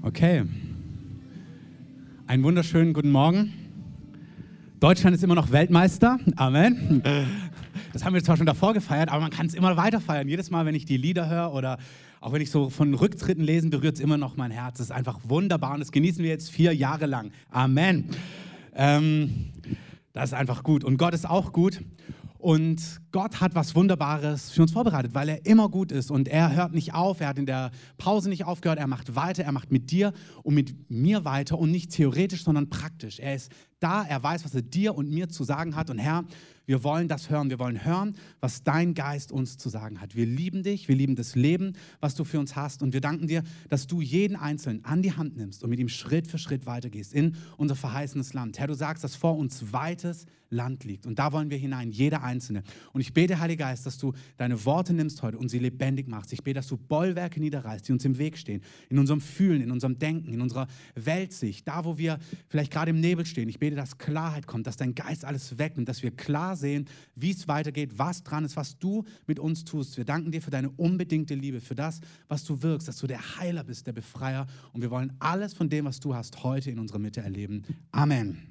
Okay. Einen wunderschönen guten Morgen. Deutschland ist immer noch Weltmeister. Amen. Das haben wir zwar schon davor gefeiert, aber man kann es immer weiter feiern. Jedes Mal, wenn ich die Lieder höre oder auch wenn ich so von Rücktritten lesen, berührt es immer noch mein Herz. Es ist einfach wunderbar und das genießen wir jetzt vier Jahre lang. Amen. Ähm, das ist einfach gut. Und Gott ist auch gut. Und Gott hat was Wunderbares für uns vorbereitet, weil er immer gut ist und er hört nicht auf, er hat in der Pause nicht aufgehört, er macht weiter, er macht mit dir und mit mir weiter und nicht theoretisch, sondern praktisch. Er ist da, er weiß, was er dir und mir zu sagen hat und Herr, wir wollen das hören. Wir wollen hören, was dein Geist uns zu sagen hat. Wir lieben dich, wir lieben das Leben, was du für uns hast. Und wir danken dir, dass du jeden Einzelnen an die Hand nimmst und mit ihm Schritt für Schritt weitergehst in unser verheißenes Land. Herr, du sagst, dass vor uns weites Land liegt. Und da wollen wir hinein, jeder Einzelne. Und ich bete, Heiliger Geist, dass du deine Worte nimmst heute und sie lebendig machst. Ich bete, dass du Bollwerke niederreißt, die uns im Weg stehen, in unserem Fühlen, in unserem Denken, in unserer Weltsicht, da wo wir vielleicht gerade im Nebel stehen. Ich bete, dass Klarheit kommt, dass dein Geist alles wegnimmt, dass wir klar sehen, wie es weitergeht, was dran ist, was du mit uns tust. Wir danken dir für deine unbedingte Liebe, für das, was du wirkst, dass du der Heiler bist, der Befreier. Und wir wollen alles von dem, was du hast, heute in unserer Mitte erleben. Amen.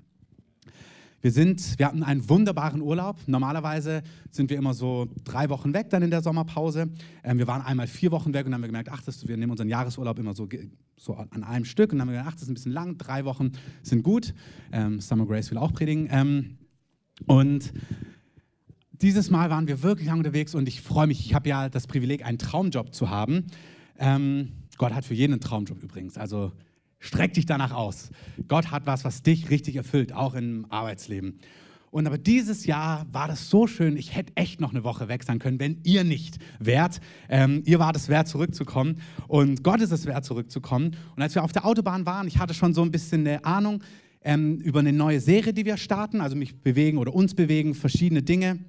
Wir, sind, wir hatten einen wunderbaren Urlaub. Normalerweise sind wir immer so drei Wochen weg dann in der Sommerpause. Ähm, wir waren einmal vier Wochen weg und dann haben wir gemerkt, ach, das, wir nehmen unseren Jahresurlaub immer so, so an einem Stück. Und dann haben wir gedacht, ach, das ist ein bisschen lang, drei Wochen sind gut. Ähm, Summer Grace will auch predigen. Ähm, und dieses Mal waren wir wirklich lang unterwegs und ich freue mich. Ich habe ja das Privileg, einen Traumjob zu haben. Ähm, Gott hat für jeden einen Traumjob übrigens. Also streck dich danach aus. Gott hat was, was dich richtig erfüllt, auch im Arbeitsleben. Und aber dieses Jahr war das so schön, ich hätte echt noch eine Woche weg sein können, wenn ihr nicht wärt. Ähm, ihr wart es wert, zurückzukommen. Und Gott ist es wert, zurückzukommen. Und als wir auf der Autobahn waren, ich hatte schon so ein bisschen eine Ahnung ähm, über eine neue Serie, die wir starten, also mich bewegen oder uns bewegen, verschiedene Dinge.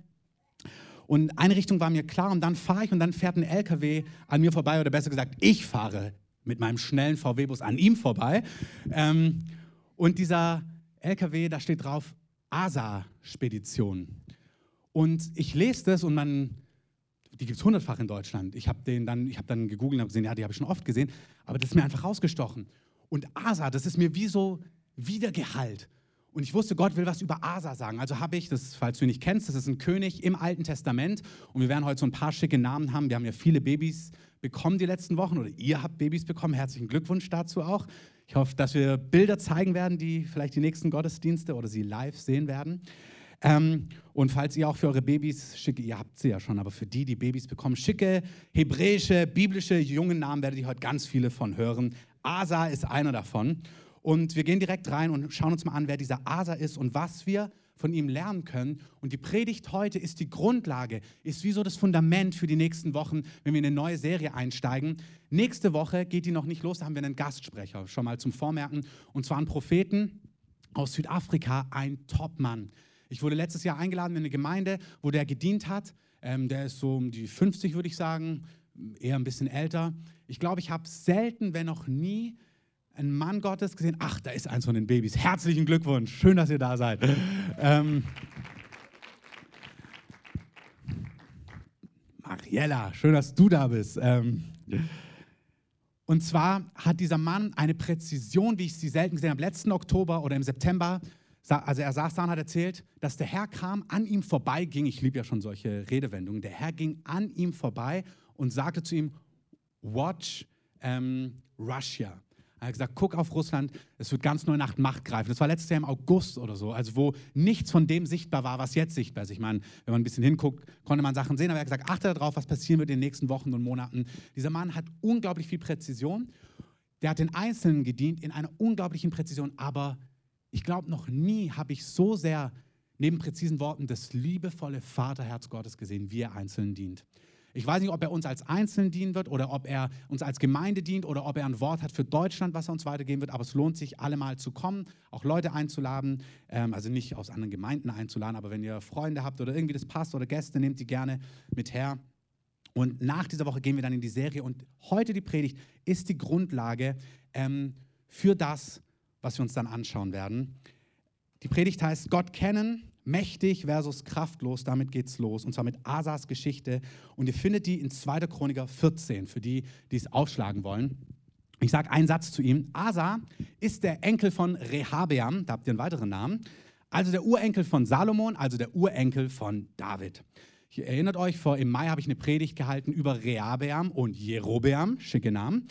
Und eine Richtung war mir klar und dann fahre ich und dann fährt ein LKW an mir vorbei oder besser gesagt, ich fahre mit meinem schnellen VW-Bus an ihm vorbei. Ähm, und dieser LKW, da steht drauf ASA-Spedition. Und ich lese das und man, die gibt es hundertfach in Deutschland. Ich habe dann, hab dann gegoogelt und habe gesehen, ja, die habe ich schon oft gesehen, aber das ist mir einfach rausgestochen. Und ASA, das ist mir wie so Wiedergehalt. Und ich wusste, Gott will was über Asa sagen. Also habe ich, das, falls du ihn nicht kennst, das ist ein König im Alten Testament. Und wir werden heute so ein paar schicke Namen haben. Wir haben ja viele Babys bekommen die letzten Wochen oder ihr habt Babys bekommen. Herzlichen Glückwunsch dazu auch. Ich hoffe, dass wir Bilder zeigen werden, die vielleicht die nächsten Gottesdienste oder sie live sehen werden. Ähm, und falls ihr auch für eure Babys schicke, ihr habt sie ja schon, aber für die, die Babys bekommen, schicke hebräische, biblische jungen Namen werdet ihr heute ganz viele von hören. Asa ist einer davon. Und wir gehen direkt rein und schauen uns mal an, wer dieser Asa ist und was wir von ihm lernen können. Und die Predigt heute ist die Grundlage, ist wie so das Fundament für die nächsten Wochen, wenn wir in eine neue Serie einsteigen. Nächste Woche geht die noch nicht los, da haben wir einen Gastsprecher, schon mal zum Vormerken, und zwar einen Propheten aus Südafrika, ein Topmann. Ich wurde letztes Jahr eingeladen in eine Gemeinde, wo der gedient hat. Ähm, der ist so um die 50, würde ich sagen, eher ein bisschen älter. Ich glaube, ich habe selten, wenn noch nie, einen Mann Gottes gesehen. Ach, da ist eins von den Babys. Herzlichen Glückwunsch. Schön, dass ihr da seid. ähm, Mariella, schön, dass du da bist. Ähm, und zwar hat dieser Mann eine Präzision, wie ich sie selten gesehen habe. Letzten Oktober oder im September, also er saß da und hat erzählt, dass der Herr kam, an ihm vorbeiging. Ich liebe ja schon solche Redewendungen. Der Herr ging an ihm vorbei und sagte zu ihm: Watch ähm, Russia. Er hat gesagt, guck auf Russland, es wird ganz neu nach Macht greifen. Das war letztes Jahr im August oder so, also wo nichts von dem sichtbar war, was jetzt sichtbar ist. Ich meine, wenn man ein bisschen hinguckt, konnte man Sachen sehen, aber er hat gesagt, achte darauf, was passieren wird in den nächsten Wochen und Monaten. Dieser Mann hat unglaublich viel Präzision. Der hat den Einzelnen gedient in einer unglaublichen Präzision, aber ich glaube, noch nie habe ich so sehr neben präzisen Worten das liebevolle Vaterherz Gottes gesehen, wie er Einzelnen dient. Ich weiß nicht, ob er uns als Einzelnen dienen wird oder ob er uns als Gemeinde dient oder ob er ein Wort hat für Deutschland, was er uns weitergeben wird. Aber es lohnt sich, alle mal zu kommen, auch Leute einzuladen. Ähm, also nicht aus anderen Gemeinden einzuladen, aber wenn ihr Freunde habt oder irgendwie das passt oder Gäste, nehmt die gerne mit her. Und nach dieser Woche gehen wir dann in die Serie. Und heute die Predigt ist die Grundlage ähm, für das, was wir uns dann anschauen werden. Die Predigt heißt Gott kennen, Mächtig versus kraftlos, damit geht's los. Und zwar mit Asas Geschichte. Und ihr findet die in 2. Chroniker 14, für die, die es aufschlagen wollen. Ich sage einen Satz zu ihm. Asa ist der Enkel von Rehabeam, da habt ihr einen weiteren Namen, also der Urenkel von Salomon, also der Urenkel von David. Ihr erinnert euch, vor, im Mai habe ich eine Predigt gehalten über Rehabeam und Jerobeam, schicke Namen.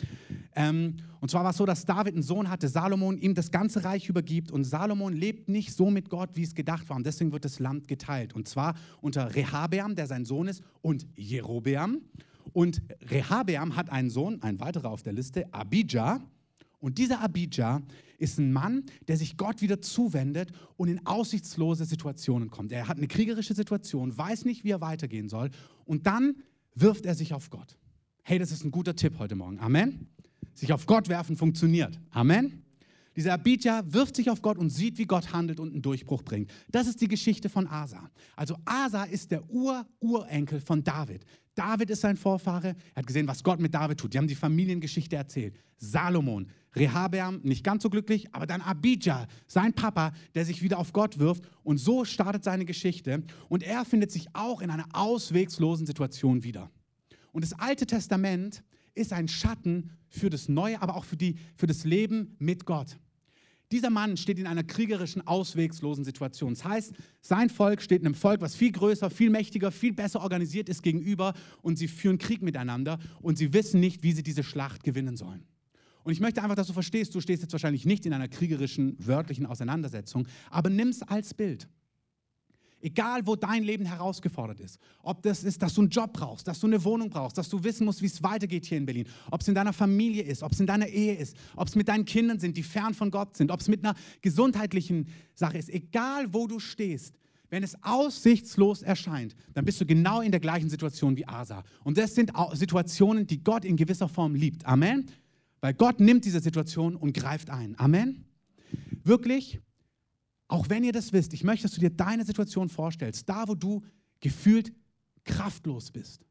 Ähm, und zwar war es so, dass David einen Sohn hatte, Salomon, ihm das ganze Reich übergibt und Salomon lebt nicht so mit Gott, wie es gedacht war. Und deswegen wird das Land geteilt. Und zwar unter Rehabeam, der sein Sohn ist, und Jerobeam. Und Rehabeam hat einen Sohn, ein weiterer auf der Liste, Abijah. Und dieser Abijah ist ein Mann, der sich Gott wieder zuwendet und in aussichtslose Situationen kommt. Er hat eine kriegerische Situation, weiß nicht, wie er weitergehen soll. Und dann wirft er sich auf Gott. Hey, das ist ein guter Tipp heute Morgen. Amen. Sich auf Gott werfen funktioniert. Amen. Dieser Abijah wirft sich auf Gott und sieht, wie Gott handelt und einen Durchbruch bringt. Das ist die Geschichte von Asa. Also Asa ist der Ur-Urenkel von David. David ist sein Vorfahre. Er hat gesehen, was Gott mit David tut. Die haben die Familiengeschichte erzählt. Salomon, Rehabeam, nicht ganz so glücklich, aber dann Abijah, sein Papa, der sich wieder auf Gott wirft. Und so startet seine Geschichte. Und er findet sich auch in einer auswegslosen Situation wieder. Und das Alte Testament ist ein Schatten für das Neue, aber auch für, die, für das Leben mit Gott. Dieser Mann steht in einer kriegerischen, auswegslosen Situation. Das heißt, sein Volk steht einem Volk, was viel größer, viel mächtiger, viel besser organisiert ist gegenüber und sie führen Krieg miteinander und sie wissen nicht, wie sie diese Schlacht gewinnen sollen. Und ich möchte einfach, dass du verstehst, du stehst jetzt wahrscheinlich nicht in einer kriegerischen, wörtlichen Auseinandersetzung, aber nimm es als Bild. Egal, wo dein Leben herausgefordert ist. Ob das ist, dass du einen Job brauchst, dass du eine Wohnung brauchst, dass du wissen musst, wie es weitergeht hier in Berlin. Ob es in deiner Familie ist, ob es in deiner Ehe ist, ob es mit deinen Kindern sind, die fern von Gott sind, ob es mit einer gesundheitlichen Sache ist. Egal, wo du stehst. Wenn es aussichtslos erscheint, dann bist du genau in der gleichen Situation wie Asa. Und das sind Situationen, die Gott in gewisser Form liebt. Amen. Weil Gott nimmt diese Situation und greift ein. Amen. Wirklich, auch wenn ihr das wisst, ich möchte, dass du dir deine Situation vorstellst, da wo du gefühlt kraftlos bist,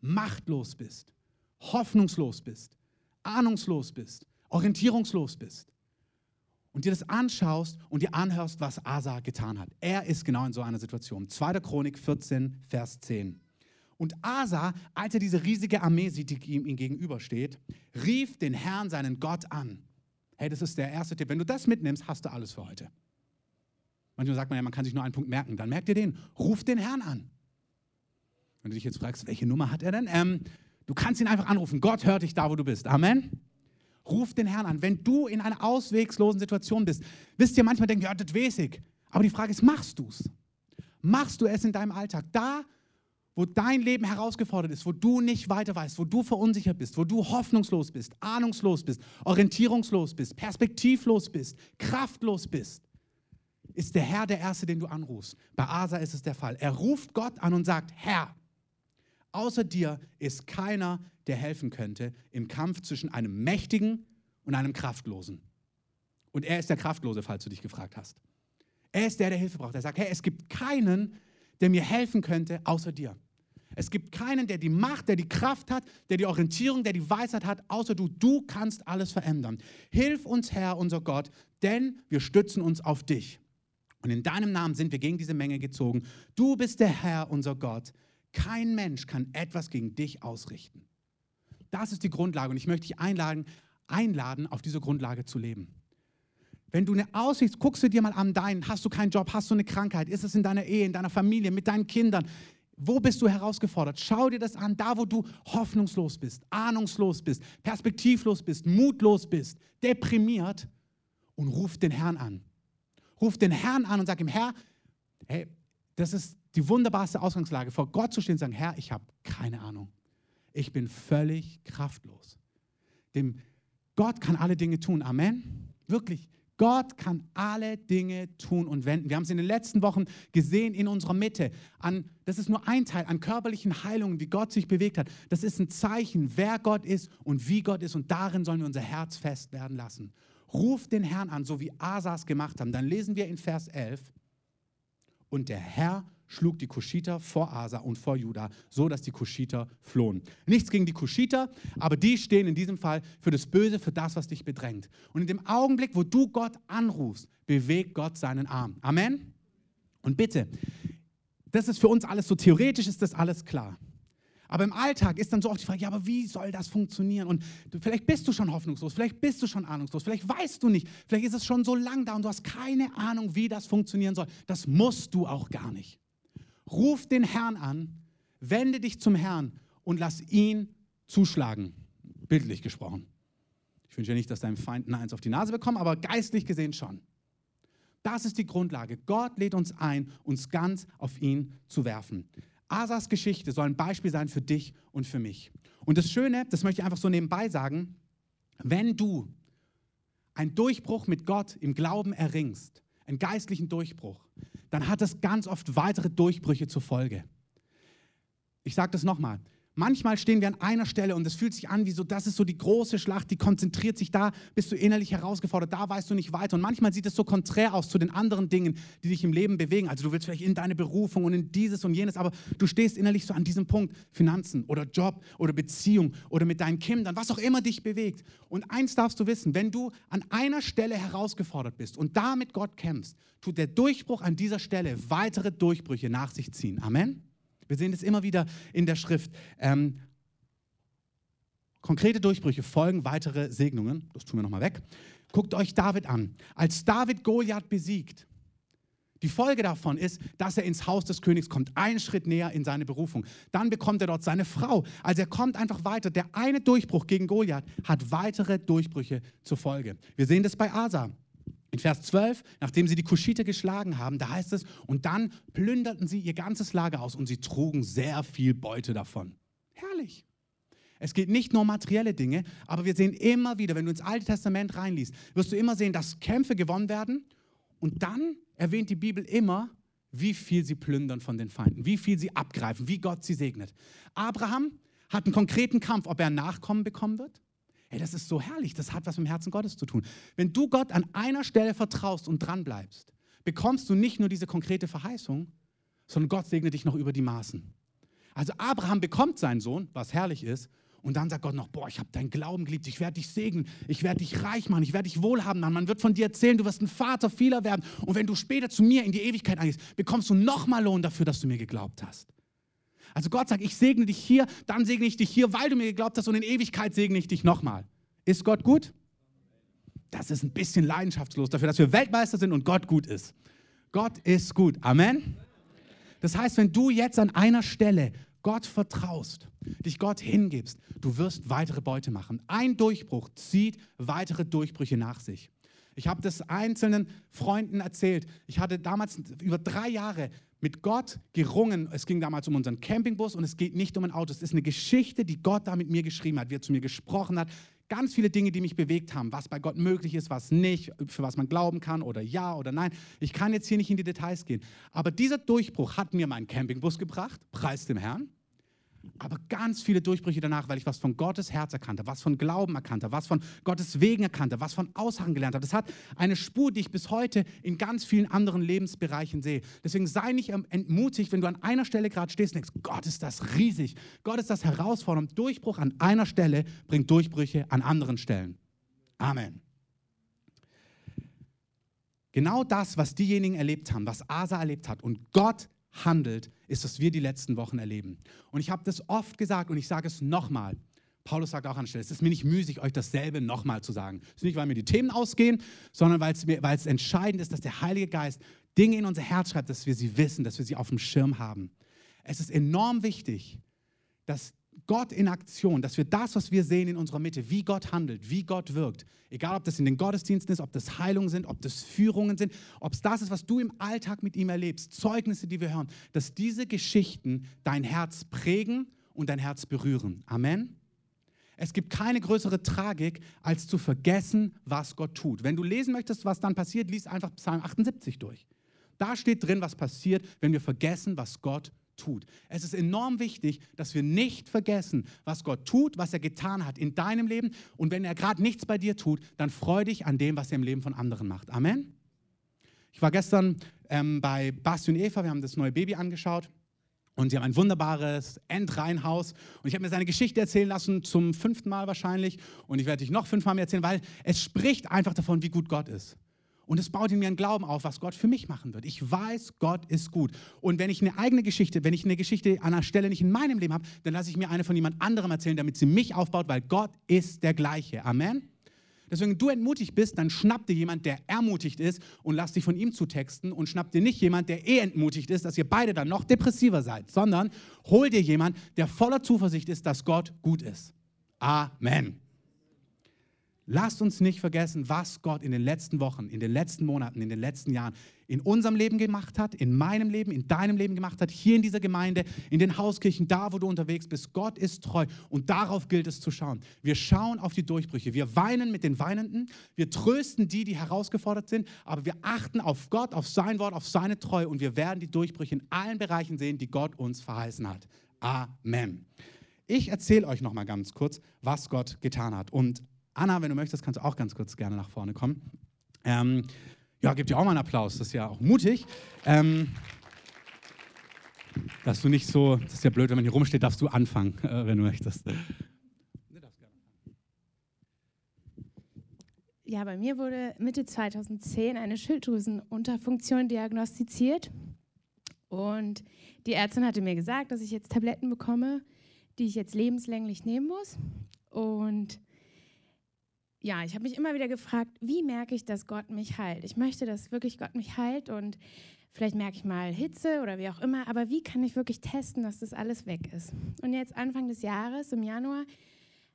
machtlos bist, hoffnungslos bist, ahnungslos bist, orientierungslos bist und dir das anschaust und dir anhörst, was Asa getan hat. Er ist genau in so einer Situation. 2. Chronik 14, Vers 10. Und Asa, als er diese riesige Armee sieht, die ihm gegenübersteht, rief den Herrn, seinen Gott, an. Hey, das ist der erste Tipp. Wenn du das mitnimmst, hast du alles für heute. Manchmal sagt man ja, man kann sich nur einen Punkt merken. Dann merkt ihr den. Ruf den Herrn an. Wenn du dich jetzt fragst, welche Nummer hat er denn? Ähm, du kannst ihn einfach anrufen. Gott hört dich da, wo du bist. Amen. Ruf den Herrn an. Wenn du in einer auswegslosen Situation bist, wisst ihr, manchmal denkt, ja, das weiß ich. Aber die Frage ist, machst du es? Machst du es in deinem Alltag? Da, wo dein Leben herausgefordert ist, wo du nicht weiter weißt, wo du verunsichert bist, wo du hoffnungslos bist, ahnungslos bist, orientierungslos bist, perspektivlos bist, kraftlos bist, ist der Herr der Erste, den du anrufst. Bei Asa ist es der Fall. Er ruft Gott an und sagt, Herr, außer dir ist keiner, der helfen könnte im Kampf zwischen einem Mächtigen und einem Kraftlosen. Und er ist der Kraftlose, falls du dich gefragt hast. Er ist der, der Hilfe braucht. Er sagt, hey, es gibt keinen, der mir helfen könnte, außer dir. Es gibt keinen, der die Macht, der die Kraft hat, der die Orientierung, der die Weisheit hat, außer du. Du kannst alles verändern. Hilf uns, Herr, unser Gott, denn wir stützen uns auf dich. Und in deinem Namen sind wir gegen diese Menge gezogen. Du bist der Herr, unser Gott. Kein Mensch kann etwas gegen dich ausrichten. Das ist die Grundlage und ich möchte dich einladen, einladen auf diese Grundlage zu leben. Wenn du eine Aussicht, guckst du dir mal an deinen, hast du keinen Job, hast du eine Krankheit, ist es in deiner Ehe, in deiner Familie, mit deinen Kindern, wo bist du herausgefordert? Schau dir das an, da wo du hoffnungslos bist, ahnungslos bist, perspektivlos bist, mutlos bist, deprimiert und ruf den Herrn an. Ruf den Herrn an und sag ihm, Herr, hey, das ist die wunderbarste Ausgangslage, vor Gott zu stehen und sagen, Herr, ich habe keine Ahnung. Ich bin völlig kraftlos. Dem Gott kann alle Dinge tun. Amen. Wirklich. Gott kann alle Dinge tun und wenden. Wir haben es in den letzten Wochen gesehen in unserer Mitte. An, das ist nur ein Teil an körperlichen Heilungen, wie Gott sich bewegt hat. Das ist ein Zeichen, wer Gott ist und wie Gott ist. Und darin sollen wir unser Herz fest werden lassen. Ruf den Herrn an, so wie Asas gemacht haben. Dann lesen wir in Vers 11. Und der Herr schlug die Kuschiter vor Asa und vor Juda, so dass die Kuschiter flohen. Nichts gegen die Kuschiter, aber die stehen in diesem Fall für das Böse, für das, was dich bedrängt. Und in dem Augenblick, wo du Gott anrufst, bewegt Gott seinen Arm. Amen. Und bitte, das ist für uns alles so theoretisch, ist das alles klar. Aber im Alltag ist dann so oft die Frage, ja, aber wie soll das funktionieren? Und du, vielleicht bist du schon hoffnungslos, vielleicht bist du schon ahnungslos, vielleicht weißt du nicht, vielleicht ist es schon so lang da und du hast keine Ahnung, wie das funktionieren soll. Das musst du auch gar nicht. Ruf den Herrn an, wende dich zum Herrn und lass ihn zuschlagen. Bildlich gesprochen. Ich wünsche nicht, dass deinem Feind ein Eins auf die Nase bekommt, aber geistlich gesehen schon. Das ist die Grundlage. Gott lädt uns ein, uns ganz auf ihn zu werfen. Asas Geschichte soll ein Beispiel sein für dich und für mich. Und das Schöne, das möchte ich einfach so nebenbei sagen, wenn du einen Durchbruch mit Gott im Glauben erringst, einen geistlichen Durchbruch, dann hat das ganz oft weitere Durchbrüche zur Folge. Ich sage das nochmal. Manchmal stehen wir an einer Stelle und es fühlt sich an wie so, das ist so die große Schlacht, die konzentriert sich da, bist du innerlich herausgefordert, da weißt du nicht weiter. Und manchmal sieht es so konträr aus zu den anderen Dingen, die dich im Leben bewegen. Also du willst vielleicht in deine Berufung und in dieses und jenes, aber du stehst innerlich so an diesem Punkt, Finanzen oder Job oder Beziehung oder mit deinen Kindern, was auch immer dich bewegt. Und eins darfst du wissen, wenn du an einer Stelle herausgefordert bist und da mit Gott kämpfst, tut der Durchbruch an dieser Stelle weitere Durchbrüche nach sich ziehen. Amen. Wir sehen das immer wieder in der Schrift. Ähm, konkrete Durchbrüche folgen weitere Segnungen. Das tun wir nochmal weg. Guckt euch David an. Als David Goliath besiegt, die Folge davon ist, dass er ins Haus des Königs kommt, einen Schritt näher in seine Berufung. Dann bekommt er dort seine Frau. Also er kommt einfach weiter. Der eine Durchbruch gegen Goliath hat weitere Durchbrüche zur Folge. Wir sehen das bei Asa. In Vers 12, nachdem sie die Kuschiter geschlagen haben, da heißt es, und dann plünderten sie ihr ganzes Lager aus und sie trugen sehr viel Beute davon. Herrlich. Es geht nicht nur um materielle Dinge, aber wir sehen immer wieder, wenn du ins Alte Testament reinliest, wirst du immer sehen, dass Kämpfe gewonnen werden und dann erwähnt die Bibel immer, wie viel sie plündern von den Feinden, wie viel sie abgreifen, wie Gott sie segnet. Abraham hat einen konkreten Kampf, ob er Nachkommen bekommen wird. Hey, das ist so herrlich, das hat was mit dem Herzen Gottes zu tun. Wenn du Gott an einer Stelle vertraust und dran bleibst, bekommst du nicht nur diese konkrete Verheißung, sondern Gott segnet dich noch über die Maßen. Also Abraham bekommt seinen Sohn, was herrlich ist, und dann sagt Gott noch, boah, ich habe deinen Glauben geliebt, ich werde dich segnen, ich werde dich reich machen, ich werde dich wohlhaben machen. Man wird von dir erzählen, du wirst ein Vater vieler werden. Und wenn du später zu mir in die Ewigkeit eingehst, bekommst du nochmal Lohn dafür, dass du mir geglaubt hast. Also Gott sagt, ich segne dich hier, dann segne ich dich hier, weil du mir geglaubt hast und in Ewigkeit segne ich dich nochmal. Ist Gott gut? Das ist ein bisschen leidenschaftslos dafür, dass wir Weltmeister sind und Gott gut ist. Gott ist gut. Amen. Das heißt, wenn du jetzt an einer Stelle Gott vertraust, dich Gott hingibst, du wirst weitere Beute machen. Ein Durchbruch zieht weitere Durchbrüche nach sich. Ich habe das einzelnen Freunden erzählt. Ich hatte damals über drei Jahre mit Gott gerungen. Es ging damals um unseren Campingbus und es geht nicht um ein Auto. Es ist eine Geschichte, die Gott da mit mir geschrieben hat, wie er zu mir gesprochen hat. Ganz viele Dinge, die mich bewegt haben, was bei Gott möglich ist, was nicht, für was man glauben kann oder ja oder nein. Ich kann jetzt hier nicht in die Details gehen. Aber dieser Durchbruch hat mir meinen Campingbus gebracht, preis dem Herrn aber ganz viele Durchbrüche danach, weil ich was von Gottes Herz erkannte, was von Glauben erkannte, was von Gottes Wegen erkannte, was von Aussagen gelernt habe. Das hat eine Spur, die ich bis heute in ganz vielen anderen Lebensbereichen sehe. Deswegen sei nicht entmutigt, wenn du an einer Stelle gerade stehst und denkst, Gott ist das riesig, Gott ist das herausfordernd. Durchbruch an einer Stelle bringt Durchbrüche an anderen Stellen. Amen. Genau das, was diejenigen erlebt haben, was Asa erlebt hat und Gott handelt, ist, was wir die letzten Wochen erleben. Und ich habe das oft gesagt und ich sage es nochmal. Paulus sagt auch an der Stelle, es ist mir nicht müßig, euch dasselbe nochmal zu sagen. Es ist nicht, weil mir die Themen ausgehen, sondern weil es, mir, weil es entscheidend ist, dass der Heilige Geist Dinge in unser Herz schreibt, dass wir sie wissen, dass wir sie auf dem Schirm haben. Es ist enorm wichtig, dass Gott in Aktion, dass wir das, was wir sehen in unserer Mitte, wie Gott handelt, wie Gott wirkt, egal ob das in den Gottesdiensten ist, ob das Heilungen sind, ob das Führungen sind, ob es das ist, was du im Alltag mit ihm erlebst, Zeugnisse, die wir hören, dass diese Geschichten dein Herz prägen und dein Herz berühren. Amen. Es gibt keine größere Tragik, als zu vergessen, was Gott tut. Wenn du lesen möchtest, was dann passiert, liest einfach Psalm 78 durch. Da steht drin, was passiert, wenn wir vergessen, was Gott tut tut. Es ist enorm wichtig, dass wir nicht vergessen, was Gott tut, was er getan hat in deinem Leben. Und wenn er gerade nichts bei dir tut, dann freu dich an dem, was er im Leben von anderen macht. Amen. Ich war gestern ähm, bei Basti und Eva, wir haben das neue Baby angeschaut. Und sie haben ein wunderbares Endreihenhaus. Und ich habe mir seine Geschichte erzählen lassen, zum fünften Mal wahrscheinlich. Und ich werde dich noch fünfmal erzählen, weil es spricht einfach davon, wie gut Gott ist. Und es baut in mir einen Glauben auf, was Gott für mich machen wird. Ich weiß, Gott ist gut. Und wenn ich eine eigene Geschichte, wenn ich eine Geschichte an einer Stelle nicht in meinem Leben habe, dann lasse ich mir eine von jemand anderem erzählen, damit sie mich aufbaut, weil Gott ist der gleiche. Amen. Deswegen, wenn du entmutigt bist, dann schnapp dir jemand, der ermutigt ist und lass dich von ihm zutexten und schnapp dir nicht jemand, der eh entmutigt ist, dass ihr beide dann noch depressiver seid, sondern hol dir jemand, der voller Zuversicht ist, dass Gott gut ist. Amen. Lasst uns nicht vergessen, was Gott in den letzten Wochen, in den letzten Monaten, in den letzten Jahren in unserem Leben gemacht hat, in meinem Leben, in deinem Leben gemacht hat, hier in dieser Gemeinde, in den Hauskirchen, da, wo du unterwegs bist. Gott ist treu und darauf gilt es zu schauen. Wir schauen auf die Durchbrüche. Wir weinen mit den Weinenden, wir trösten die, die herausgefordert sind, aber wir achten auf Gott, auf sein Wort, auf seine Treue und wir werden die Durchbrüche in allen Bereichen sehen, die Gott uns verheißen hat. Amen. Ich erzähle euch noch mal ganz kurz, was Gott getan hat. Und Anna, wenn du möchtest, kannst du auch ganz kurz gerne nach vorne kommen. Ähm, ja, gib dir auch mal einen Applaus, das ist ja auch mutig. Ähm, dass du nicht so, das ist ja blöd, wenn man hier rumsteht, darfst du anfangen, äh, wenn du möchtest. Ja, bei mir wurde Mitte 2010 eine Schilddrüsenunterfunktion diagnostiziert. Und die Ärztin hatte mir gesagt, dass ich jetzt Tabletten bekomme, die ich jetzt lebenslänglich nehmen muss. Und ja, ich habe mich immer wieder gefragt, wie merke ich, dass Gott mich heilt? Ich möchte, dass wirklich Gott mich heilt und vielleicht merke ich mal Hitze oder wie auch immer, aber wie kann ich wirklich testen, dass das alles weg ist? Und jetzt Anfang des Jahres, im Januar,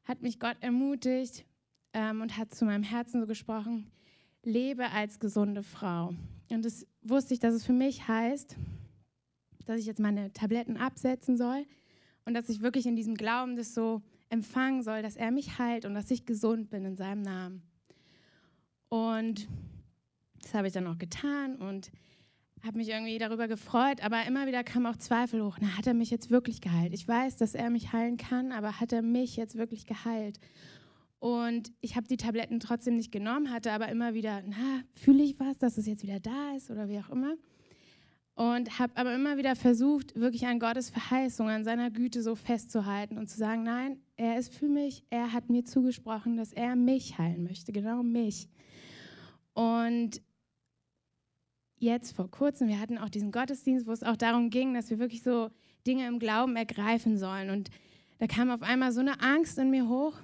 hat mich Gott ermutigt ähm, und hat zu meinem Herzen so gesprochen, lebe als gesunde Frau. Und das wusste ich, dass es für mich heißt, dass ich jetzt meine Tabletten absetzen soll und dass ich wirklich in diesem Glauben das so empfangen soll, dass er mich heilt und dass ich gesund bin in seinem Namen. Und das habe ich dann auch getan und habe mich irgendwie darüber gefreut, aber immer wieder kam auch Zweifel hoch. Na, hat er mich jetzt wirklich geheilt? Ich weiß, dass er mich heilen kann, aber hat er mich jetzt wirklich geheilt? Und ich habe die Tabletten trotzdem nicht genommen, hatte aber immer wieder, na, fühle ich was, dass es jetzt wieder da ist oder wie auch immer und habe aber immer wieder versucht, wirklich an Gottes Verheißung, an seiner Güte so festzuhalten und zu sagen, nein, er ist für mich, er hat mir zugesprochen, dass er mich heilen möchte, genau mich. Und jetzt vor kurzem, wir hatten auch diesen Gottesdienst, wo es auch darum ging, dass wir wirklich so Dinge im Glauben ergreifen sollen. Und da kam auf einmal so eine Angst in mir hoch,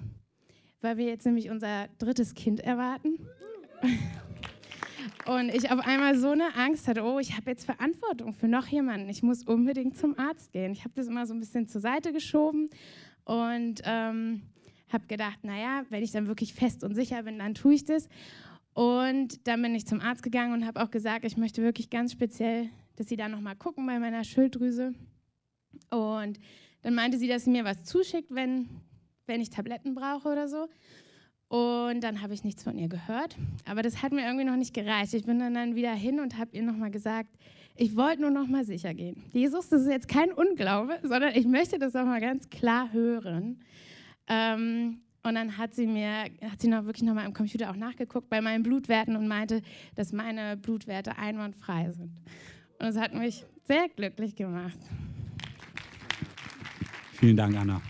weil wir jetzt nämlich unser drittes Kind erwarten. Und ich auf einmal so eine Angst hatte, oh, ich habe jetzt Verantwortung für noch jemanden. Ich muss unbedingt zum Arzt gehen. Ich habe das immer so ein bisschen zur Seite geschoben und ähm, habe gedacht, naja, wenn ich dann wirklich fest und sicher bin, dann tue ich das. Und dann bin ich zum Arzt gegangen und habe auch gesagt, ich möchte wirklich ganz speziell, dass sie da nochmal gucken bei meiner Schilddrüse. Und dann meinte sie, dass sie mir was zuschickt, wenn, wenn ich Tabletten brauche oder so. Und dann habe ich nichts von ihr gehört. Aber das hat mir irgendwie noch nicht gereicht. Ich bin dann, wieder hin und habe ihr nochmal gesagt, ich wollte nur nochmal sicher gehen. Jesus, das ist jetzt kein Unglaube, sondern ich möchte das auch mal ganz klar hören. Ähm, und dann hat sie mir, hat sie noch wirklich nochmal im Computer auch nachgeguckt bei meinen Blutwerten und meinte, dass meine Blutwerte einwandfrei sind. Und das hat mich sehr glücklich gemacht. Vielen Dank, Anna.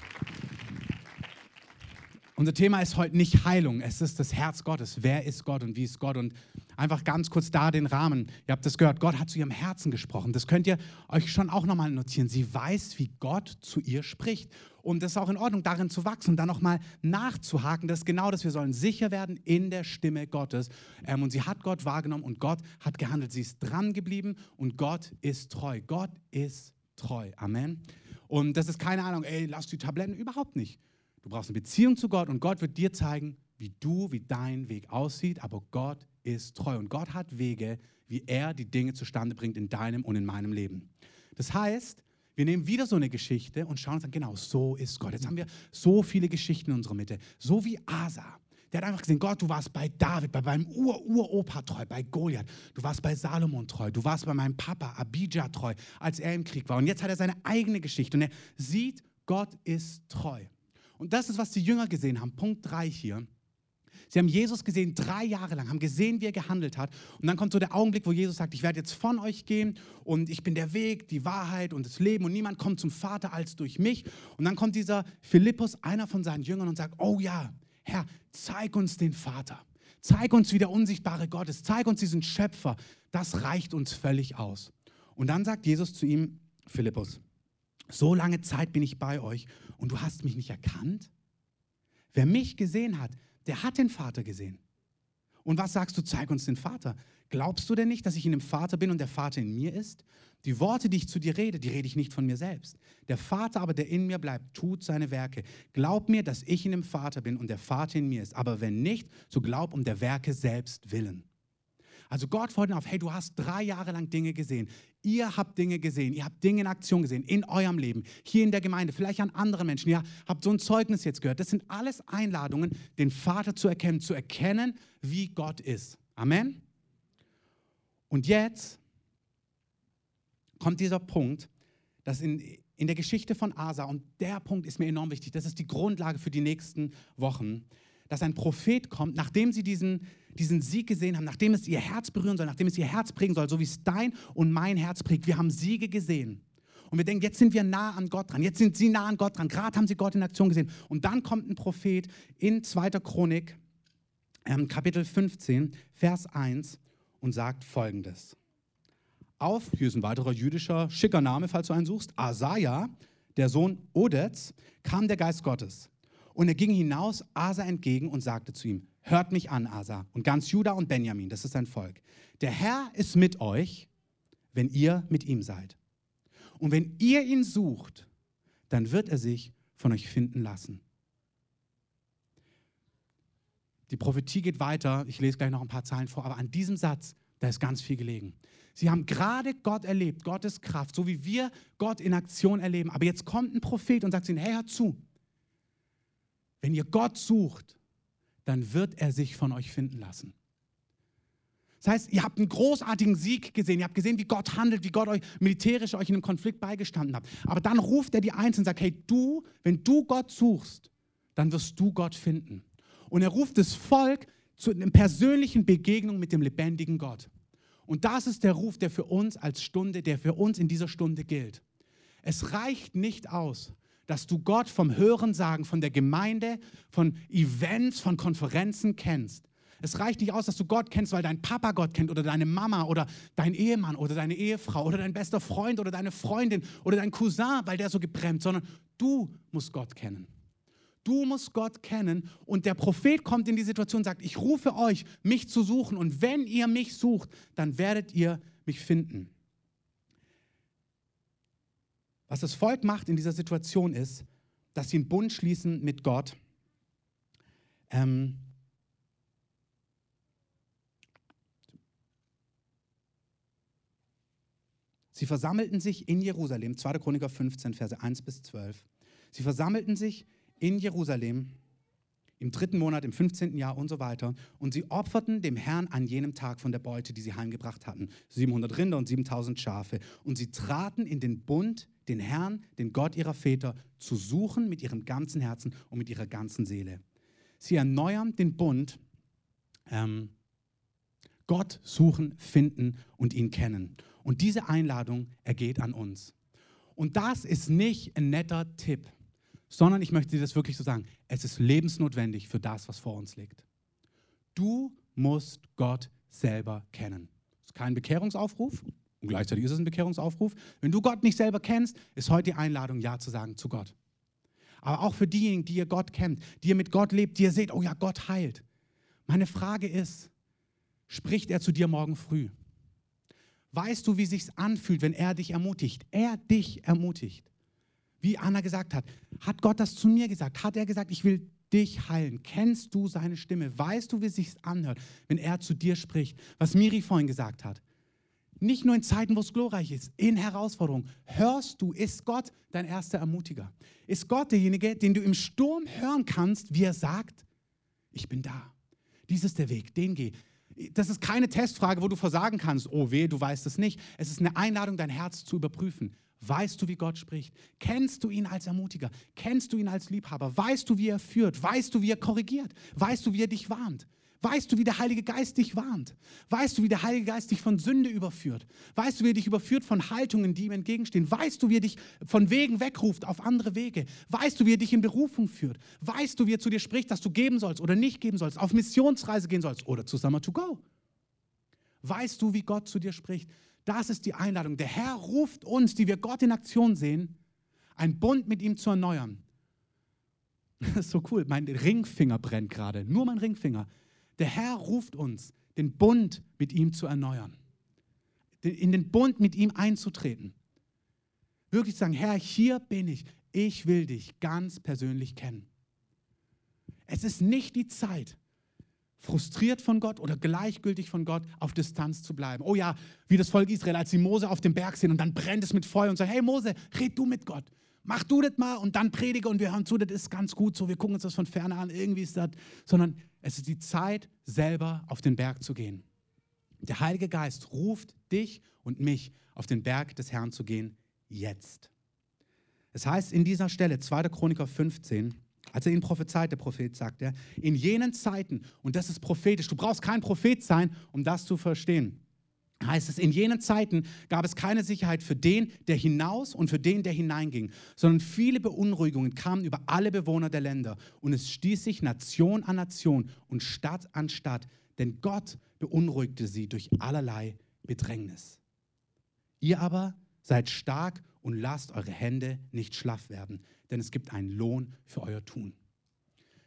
Unser Thema ist heute nicht Heilung, es ist das Herz Gottes. Wer ist Gott und wie ist Gott? Und einfach ganz kurz da den Rahmen. Ihr habt das gehört, Gott hat zu ihrem Herzen gesprochen. Das könnt ihr euch schon auch nochmal notieren. Sie weiß, wie Gott zu ihr spricht. Und das ist auch in Ordnung, darin zu wachsen und dann nochmal nachzuhaken. Das ist genau das, wir sollen sicher werden in der Stimme Gottes. Ähm, und sie hat Gott wahrgenommen und Gott hat gehandelt. Sie ist dran geblieben und Gott ist treu. Gott ist treu. Amen. Und das ist keine Ahnung, ey, lass die Tabletten überhaupt nicht. Du brauchst eine Beziehung zu Gott und Gott wird dir zeigen, wie du, wie dein Weg aussieht, aber Gott ist treu und Gott hat Wege, wie er die Dinge zustande bringt in deinem und in meinem Leben. Das heißt, wir nehmen wieder so eine Geschichte und schauen uns an, genau, so ist Gott. Jetzt haben wir so viele Geschichten in unserer Mitte, so wie Asa. Der hat einfach gesehen, Gott, du warst bei David, bei meinem Ur-Ur-Opa treu, bei Goliath. Du warst bei Salomon treu. Du warst bei meinem Papa Abijah treu, als er im Krieg war. Und jetzt hat er seine eigene Geschichte und er sieht, Gott ist treu. Und das ist, was die Jünger gesehen haben. Punkt 3 hier. Sie haben Jesus gesehen drei Jahre lang, haben gesehen, wie er gehandelt hat. Und dann kommt so der Augenblick, wo Jesus sagt, ich werde jetzt von euch gehen und ich bin der Weg, die Wahrheit und das Leben und niemand kommt zum Vater als durch mich. Und dann kommt dieser Philippus, einer von seinen Jüngern, und sagt, oh ja, Herr, zeig uns den Vater. Zeig uns, wie der unsichtbare Gott ist. Zeig uns diesen Schöpfer. Das reicht uns völlig aus. Und dann sagt Jesus zu ihm, Philippus, so lange Zeit bin ich bei euch und du hast mich nicht erkannt? Wer mich gesehen hat, der hat den Vater gesehen. Und was sagst du, zeig uns den Vater? Glaubst du denn nicht, dass ich in dem Vater bin und der Vater in mir ist? Die Worte, die ich zu dir rede, die rede ich nicht von mir selbst. Der Vater aber, der in mir bleibt, tut seine Werke. Glaub mir, dass ich in dem Vater bin und der Vater in mir ist. Aber wenn nicht, so glaub um der Werke selbst willen. Also Gott fordert auf, hey, du hast drei Jahre lang Dinge gesehen. Ihr habt Dinge gesehen, ihr habt Dinge in Aktion gesehen, in eurem Leben, hier in der Gemeinde, vielleicht an anderen Menschen. Ihr habt so ein Zeugnis jetzt gehört. Das sind alles Einladungen, den Vater zu erkennen, zu erkennen, wie Gott ist. Amen. Und jetzt kommt dieser Punkt, dass in, in der Geschichte von Asa, und der Punkt ist mir enorm wichtig, das ist die Grundlage für die nächsten Wochen, dass ein Prophet kommt, nachdem sie diesen, diesen Sieg gesehen haben, nachdem es ihr Herz berühren soll, nachdem es ihr Herz prägen soll, so wie es dein und mein Herz prägt. Wir haben Siege gesehen. Und wir denken, jetzt sind wir nah an Gott dran. Jetzt sind sie nah an Gott dran. Gerade haben sie Gott in Aktion gesehen. Und dann kommt ein Prophet in 2. Chronik, ähm, Kapitel 15, Vers 1 und sagt folgendes. Auf, hier ist ein weiterer jüdischer schicker Name, falls du einen suchst, Asaja, der Sohn Odets, kam der Geist Gottes. Und er ging hinaus Asa entgegen und sagte zu ihm, hört mich an, Asa, und ganz Juda und Benjamin, das ist sein Volk. Der Herr ist mit euch, wenn ihr mit ihm seid. Und wenn ihr ihn sucht, dann wird er sich von euch finden lassen. Die Prophetie geht weiter, ich lese gleich noch ein paar Zahlen vor, aber an diesem Satz, da ist ganz viel gelegen. Sie haben gerade Gott erlebt, Gottes Kraft, so wie wir Gott in Aktion erleben. Aber jetzt kommt ein Prophet und sagt ihnen, hey, hör zu, wenn ihr Gott sucht, dann wird er sich von euch finden lassen. Das heißt, ihr habt einen großartigen Sieg gesehen. Ihr habt gesehen, wie Gott handelt, wie Gott euch militärisch euch in einem Konflikt beigestanden hat. Aber dann ruft er die Einzelnen und sagt, hey, du, wenn du Gott suchst, dann wirst du Gott finden. Und er ruft das Volk zu einer persönlichen Begegnung mit dem lebendigen Gott. Und das ist der Ruf, der für uns als Stunde, der für uns in dieser Stunde gilt. Es reicht nicht aus, dass du Gott vom Hörensagen, von der Gemeinde, von Events, von Konferenzen kennst. Es reicht nicht aus, dass du Gott kennst, weil dein Papa Gott kennt oder deine Mama oder dein Ehemann oder deine Ehefrau oder dein bester Freund oder deine Freundin oder dein Cousin, weil der so gebremst, sondern du musst Gott kennen. Du musst Gott kennen und der Prophet kommt in die Situation und sagt, ich rufe euch, mich zu suchen und wenn ihr mich sucht, dann werdet ihr mich finden. Was das Volk macht in dieser Situation ist, dass sie einen Bund schließen mit Gott. Ähm, sie versammelten sich in Jerusalem, 2. Chroniker 15, Verse 1 bis 12. Sie versammelten sich in Jerusalem im dritten Monat, im 15. Jahr und so weiter. Und sie opferten dem Herrn an jenem Tag von der Beute, die sie heimgebracht hatten, 700 Rinder und 7000 Schafe. Und sie traten in den Bund, den Herrn, den Gott ihrer Väter, zu suchen mit ihrem ganzen Herzen und mit ihrer ganzen Seele. Sie erneuern den Bund, ähm, Gott suchen, finden und ihn kennen. Und diese Einladung ergeht an uns. Und das ist nicht ein netter Tipp sondern ich möchte dir das wirklich so sagen, es ist lebensnotwendig für das, was vor uns liegt. Du musst Gott selber kennen. Das ist kein Bekehrungsaufruf und gleichzeitig ist es ein Bekehrungsaufruf. Wenn du Gott nicht selber kennst, ist heute die Einladung, Ja zu sagen zu Gott. Aber auch für diejenigen, die ihr Gott kennt, die ihr mit Gott lebt, die ihr seht, oh ja, Gott heilt. Meine Frage ist, spricht er zu dir morgen früh? Weißt du, wie sich's anfühlt, wenn er dich ermutigt? Er dich ermutigt. Wie Anna gesagt hat, hat Gott das zu mir gesagt? Hat er gesagt, ich will dich heilen? Kennst du seine Stimme? Weißt du, wie es sich anhört, wenn er zu dir spricht? Was Miri vorhin gesagt hat. Nicht nur in Zeiten, wo es glorreich ist, in Herausforderungen. Hörst du, ist Gott dein erster Ermutiger? Ist Gott derjenige, den du im Sturm hören kannst, wie er sagt, ich bin da. Dies ist der Weg, den geh. Das ist keine Testfrage, wo du versagen kannst. Oh weh, du weißt es nicht. Es ist eine Einladung, dein Herz zu überprüfen. Weißt du, wie Gott spricht? Kennst du ihn als Ermutiger? Kennst du ihn als Liebhaber? Weißt du, wie er führt? Weißt du, wie er korrigiert? Weißt du, wie er dich warnt? Weißt du, wie der Heilige Geist dich warnt? Weißt du, wie der Heilige Geist dich von Sünde überführt? Weißt du, wie er dich überführt von Haltungen, die ihm entgegenstehen? Weißt du, wie er dich von Wegen wegruft auf andere Wege? Weißt du, wie er dich in Berufung führt? Weißt du, wie er zu dir spricht, dass du geben sollst oder nicht geben sollst, auf Missionsreise gehen sollst oder zu Summer to Go? Weißt du, wie Gott zu dir spricht? Das ist die Einladung. Der Herr ruft uns, die wir Gott in Aktion sehen, einen Bund mit ihm zu erneuern. Das ist so cool. Mein Ringfinger brennt gerade. Nur mein Ringfinger. Der Herr ruft uns, den Bund mit ihm zu erneuern. In den Bund mit ihm einzutreten. Wirklich sagen, Herr, hier bin ich. Ich will dich ganz persönlich kennen. Es ist nicht die Zeit, frustriert von Gott oder gleichgültig von Gott auf Distanz zu bleiben. Oh ja, wie das Volk Israel, als sie Mose auf dem Berg sehen und dann brennt es mit Feuer und sagen, hey Mose, red du mit Gott. Mach du das mal und dann predige und wir hören zu, das ist ganz gut so, wir gucken uns das von ferne an, irgendwie ist das, sondern es ist die Zeit, selber auf den Berg zu gehen. Der Heilige Geist ruft dich und mich, auf den Berg des Herrn zu gehen, jetzt. Es heißt in dieser Stelle, 2. Chroniker 15, als er ihnen prophezeit, der Prophet sagt er, in jenen Zeiten, und das ist prophetisch, du brauchst kein Prophet sein, um das zu verstehen, heißt es, in jenen Zeiten gab es keine Sicherheit für den, der hinaus und für den, der hineinging, sondern viele Beunruhigungen kamen über alle Bewohner der Länder und es stieß sich Nation an Nation und Stadt an Stadt, denn Gott beunruhigte sie durch allerlei Bedrängnis. Ihr aber seid stark und lasst eure Hände nicht schlaff werden, denn es gibt einen Lohn für euer Tun.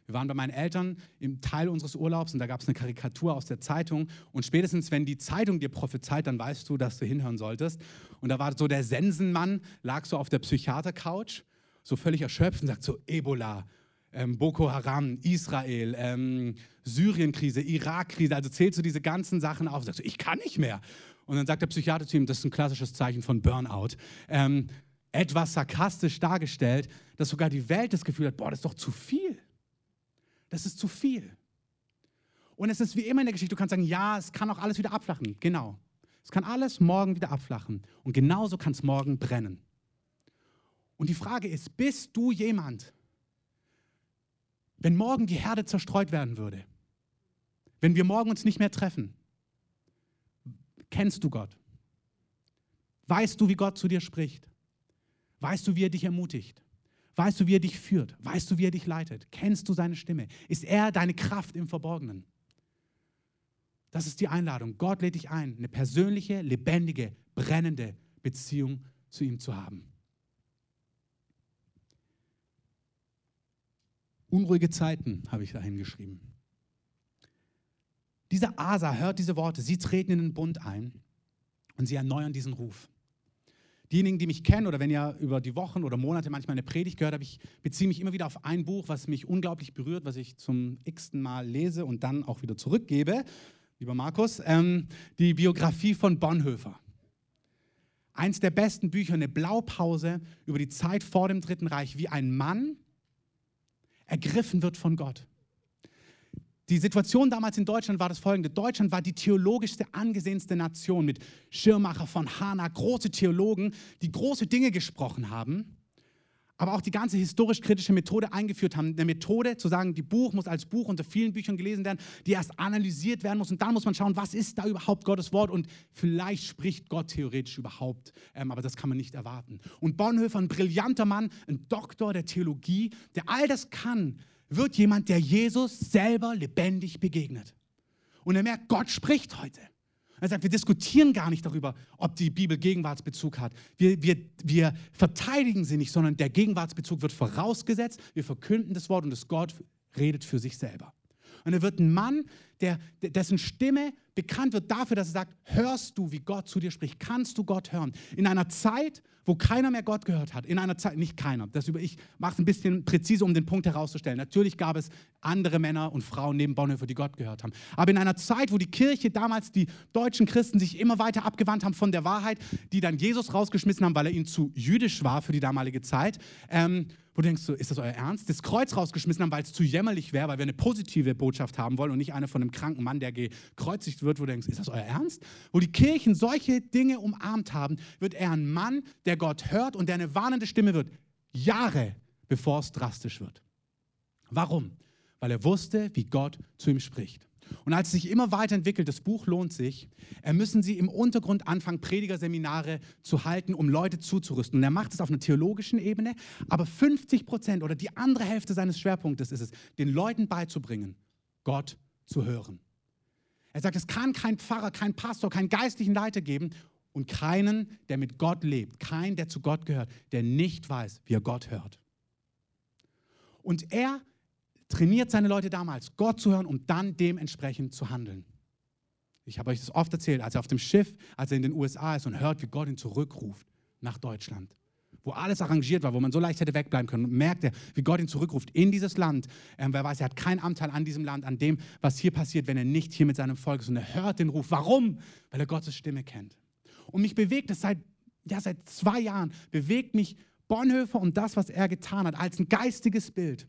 Wir waren bei meinen Eltern im Teil unseres Urlaubs und da gab es eine Karikatur aus der Zeitung. Und spätestens, wenn die Zeitung dir prophezeit, dann weißt du, dass du hinhören solltest. Und da war so der Sensenmann, lag so auf der Psychiatercouch, so völlig erschöpft und sagt so: Ebola, ähm, Boko Haram, Israel, ähm, Syrienkrise, Irakkrise. Also zählst du diese ganzen Sachen auf und sagst so: Ich kann nicht mehr. Und dann sagt der Psychiater zu ihm: Das ist ein klassisches Zeichen von Burnout. Ähm, etwas sarkastisch dargestellt, dass sogar die Welt das Gefühl hat: Boah, das ist doch zu viel. Das ist zu viel. Und es ist wie immer in der Geschichte, du kannst sagen, ja, es kann auch alles wieder abflachen. Genau. Es kann alles morgen wieder abflachen. Und genauso kann es morgen brennen. Und die Frage ist, bist du jemand, wenn morgen die Herde zerstreut werden würde, wenn wir morgen uns nicht mehr treffen, kennst du Gott? Weißt du, wie Gott zu dir spricht? Weißt du, wie er dich ermutigt? Weißt du, wie er dich führt? Weißt du, wie er dich leitet? Kennst du seine Stimme? Ist er deine Kraft im Verborgenen? Das ist die Einladung. Gott lädt dich ein, eine persönliche, lebendige, brennende Beziehung zu ihm zu haben. Unruhige Zeiten habe ich da hingeschrieben. Dieser Asa hört diese Worte, sie treten in den Bund ein und sie erneuern diesen Ruf. Diejenigen, die mich kennen oder wenn ihr über die Wochen oder Monate manchmal eine Predigt gehört habt, ich beziehe mich immer wieder auf ein Buch, was mich unglaublich berührt, was ich zum x-ten Mal lese und dann auch wieder zurückgebe, lieber Markus, ähm, die Biografie von Bonhoeffer. Eins der besten Bücher, eine Blaupause über die Zeit vor dem Dritten Reich, wie ein Mann ergriffen wird von Gott. Die Situation damals in Deutschland war das folgende. Deutschland war die theologischste, angesehenste Nation mit Schirmacher von Hana, große Theologen, die große Dinge gesprochen haben, aber auch die ganze historisch-kritische Methode eingeführt haben. Eine Methode zu sagen, die Buch muss als Buch unter vielen Büchern gelesen werden, die erst analysiert werden muss und dann muss man schauen, was ist da überhaupt Gottes Wort und vielleicht spricht Gott theoretisch überhaupt, ähm, aber das kann man nicht erwarten. Und Bonhoeffer, ein brillanter Mann, ein Doktor der Theologie, der all das kann, wird jemand, der Jesus selber lebendig begegnet. Und er merkt, Gott spricht heute. Er sagt, wir diskutieren gar nicht darüber, ob die Bibel Gegenwartsbezug hat. Wir, wir, wir verteidigen sie nicht, sondern der Gegenwartsbezug wird vorausgesetzt. Wir verkünden das Wort und das Gott redet für sich selber. Und er wird ein Mann, der, dessen Stimme bekannt wird dafür, dass er sagt, hörst du, wie Gott zu dir spricht? Kannst du Gott hören? In einer Zeit, wo keiner mehr Gott gehört hat, in einer Zeit, nicht keiner, das über, ich mache es ein bisschen präzise, um den Punkt herauszustellen. Natürlich gab es andere Männer und Frauen neben Bonhoeffer, die Gott gehört haben. Aber in einer Zeit, wo die Kirche damals, die deutschen Christen sich immer weiter abgewandt haben von der Wahrheit, die dann Jesus rausgeschmissen haben, weil er ihnen zu jüdisch war für die damalige Zeit, ähm, wo du denkst, so, ist das euer Ernst? Das Kreuz rausgeschmissen haben, weil es zu jämmerlich wäre, weil wir eine positive Botschaft haben wollen und nicht eine von einem kranken Mann, der gekreuzigt wird, wo du denkst, ist das euer Ernst? Wo die Kirchen solche Dinge umarmt haben, wird er ein Mann, der Gott hört und der eine warnende Stimme wird, Jahre bevor es drastisch wird. Warum? weil er wusste, wie Gott zu ihm spricht. Und als es sich immer weiterentwickelt, das Buch lohnt sich, müssen sie im Untergrund anfangen, Predigerseminare zu halten, um Leute zuzurüsten. Und er macht es auf einer theologischen Ebene, aber 50 Prozent oder die andere Hälfte seines Schwerpunktes ist es, den Leuten beizubringen, Gott zu hören. Er sagt, es kann kein Pfarrer, kein Pastor, keinen geistlichen Leiter geben und keinen, der mit Gott lebt, keinen, der zu Gott gehört, der nicht weiß, wie er Gott hört. Und er trainiert seine Leute damals, Gott zu hören, um dann dementsprechend zu handeln. Ich habe euch das oft erzählt, als er auf dem Schiff, als er in den USA ist und hört, wie Gott ihn zurückruft nach Deutschland, wo alles arrangiert war, wo man so leicht hätte wegbleiben können, und merkt er, wie Gott ihn zurückruft in dieses Land. Ähm, wer weiß, er hat keinen Anteil an diesem Land, an dem, was hier passiert, wenn er nicht hier mit seinem Volk ist. Und er hört den Ruf. Warum? Weil er Gottes Stimme kennt. Und mich bewegt es seit, ja, seit zwei Jahren, bewegt mich Bonhoeffer und das, was er getan hat, als ein geistiges Bild.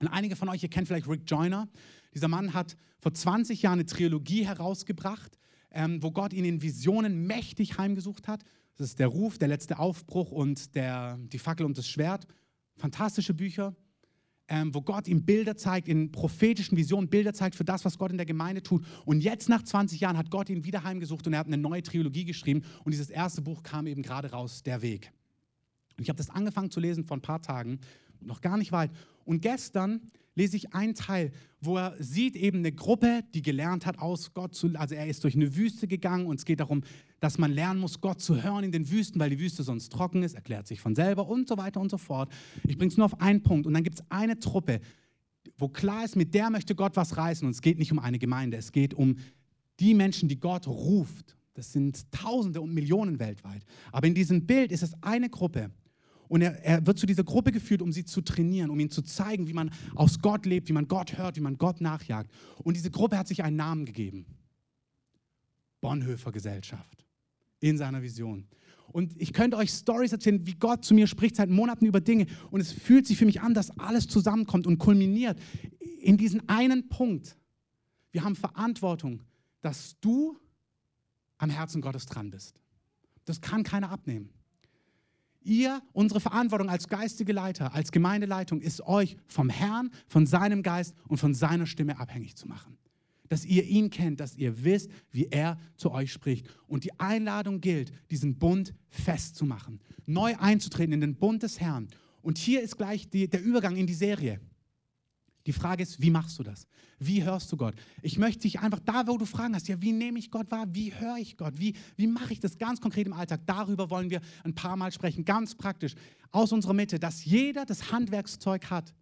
Und einige von euch, ihr kennt vielleicht Rick Joyner. Dieser Mann hat vor 20 Jahren eine Trilogie herausgebracht, ähm, wo Gott ihn in Visionen mächtig heimgesucht hat. Das ist der Ruf, der letzte Aufbruch und der, die Fackel und das Schwert. Fantastische Bücher, ähm, wo Gott ihm Bilder zeigt, in prophetischen Visionen Bilder zeigt für das, was Gott in der Gemeinde tut. Und jetzt nach 20 Jahren hat Gott ihn wieder heimgesucht und er hat eine neue Trilogie geschrieben. Und dieses erste Buch kam eben gerade raus, Der Weg. Und ich habe das angefangen zu lesen vor ein paar Tagen, noch gar nicht weit. Und gestern lese ich einen Teil, wo er sieht eben eine Gruppe, die gelernt hat, aus Gott zu, also er ist durch eine Wüste gegangen und es geht darum, dass man lernen muss, Gott zu hören in den Wüsten, weil die Wüste sonst trocken ist, erklärt sich von selber und so weiter und so fort. Ich bringe es nur auf einen Punkt und dann gibt es eine Truppe, wo klar ist, mit der möchte Gott was reißen und es geht nicht um eine Gemeinde, es geht um die Menschen, die Gott ruft. Das sind Tausende und Millionen weltweit. Aber in diesem Bild ist es eine Gruppe und er, er, wird zu dieser Gruppe geführt, um sie zu trainieren, um ihnen zu zeigen, wie man aus Gott lebt, wie man Gott hört, wie man Gott nachjagt. Und diese Gruppe hat sich einen Namen gegeben. Bonhoeffer Gesellschaft. In seiner Vision. Und ich könnte euch Stories erzählen, wie Gott zu mir spricht seit Monaten über Dinge. Und es fühlt sich für mich an, dass alles zusammenkommt und kulminiert in diesen einen Punkt. Wir haben Verantwortung, dass du am Herzen Gottes dran bist. Das kann keiner abnehmen. Ihr, unsere Verantwortung als geistige Leiter, als Gemeindeleitung ist euch vom Herrn, von seinem Geist und von seiner Stimme abhängig zu machen. Dass ihr ihn kennt, dass ihr wisst, wie er zu euch spricht. Und die Einladung gilt, diesen Bund festzumachen, neu einzutreten in den Bund des Herrn. Und hier ist gleich die, der Übergang in die Serie. Die Frage ist, wie machst du das? Wie hörst du Gott? Ich möchte dich einfach da, wo du Fragen hast, ja, wie nehme ich Gott wahr? Wie höre ich Gott? Wie, wie mache ich das ganz konkret im Alltag? Darüber wollen wir ein paar Mal sprechen, ganz praktisch, aus unserer Mitte, dass jeder das Handwerkszeug hat,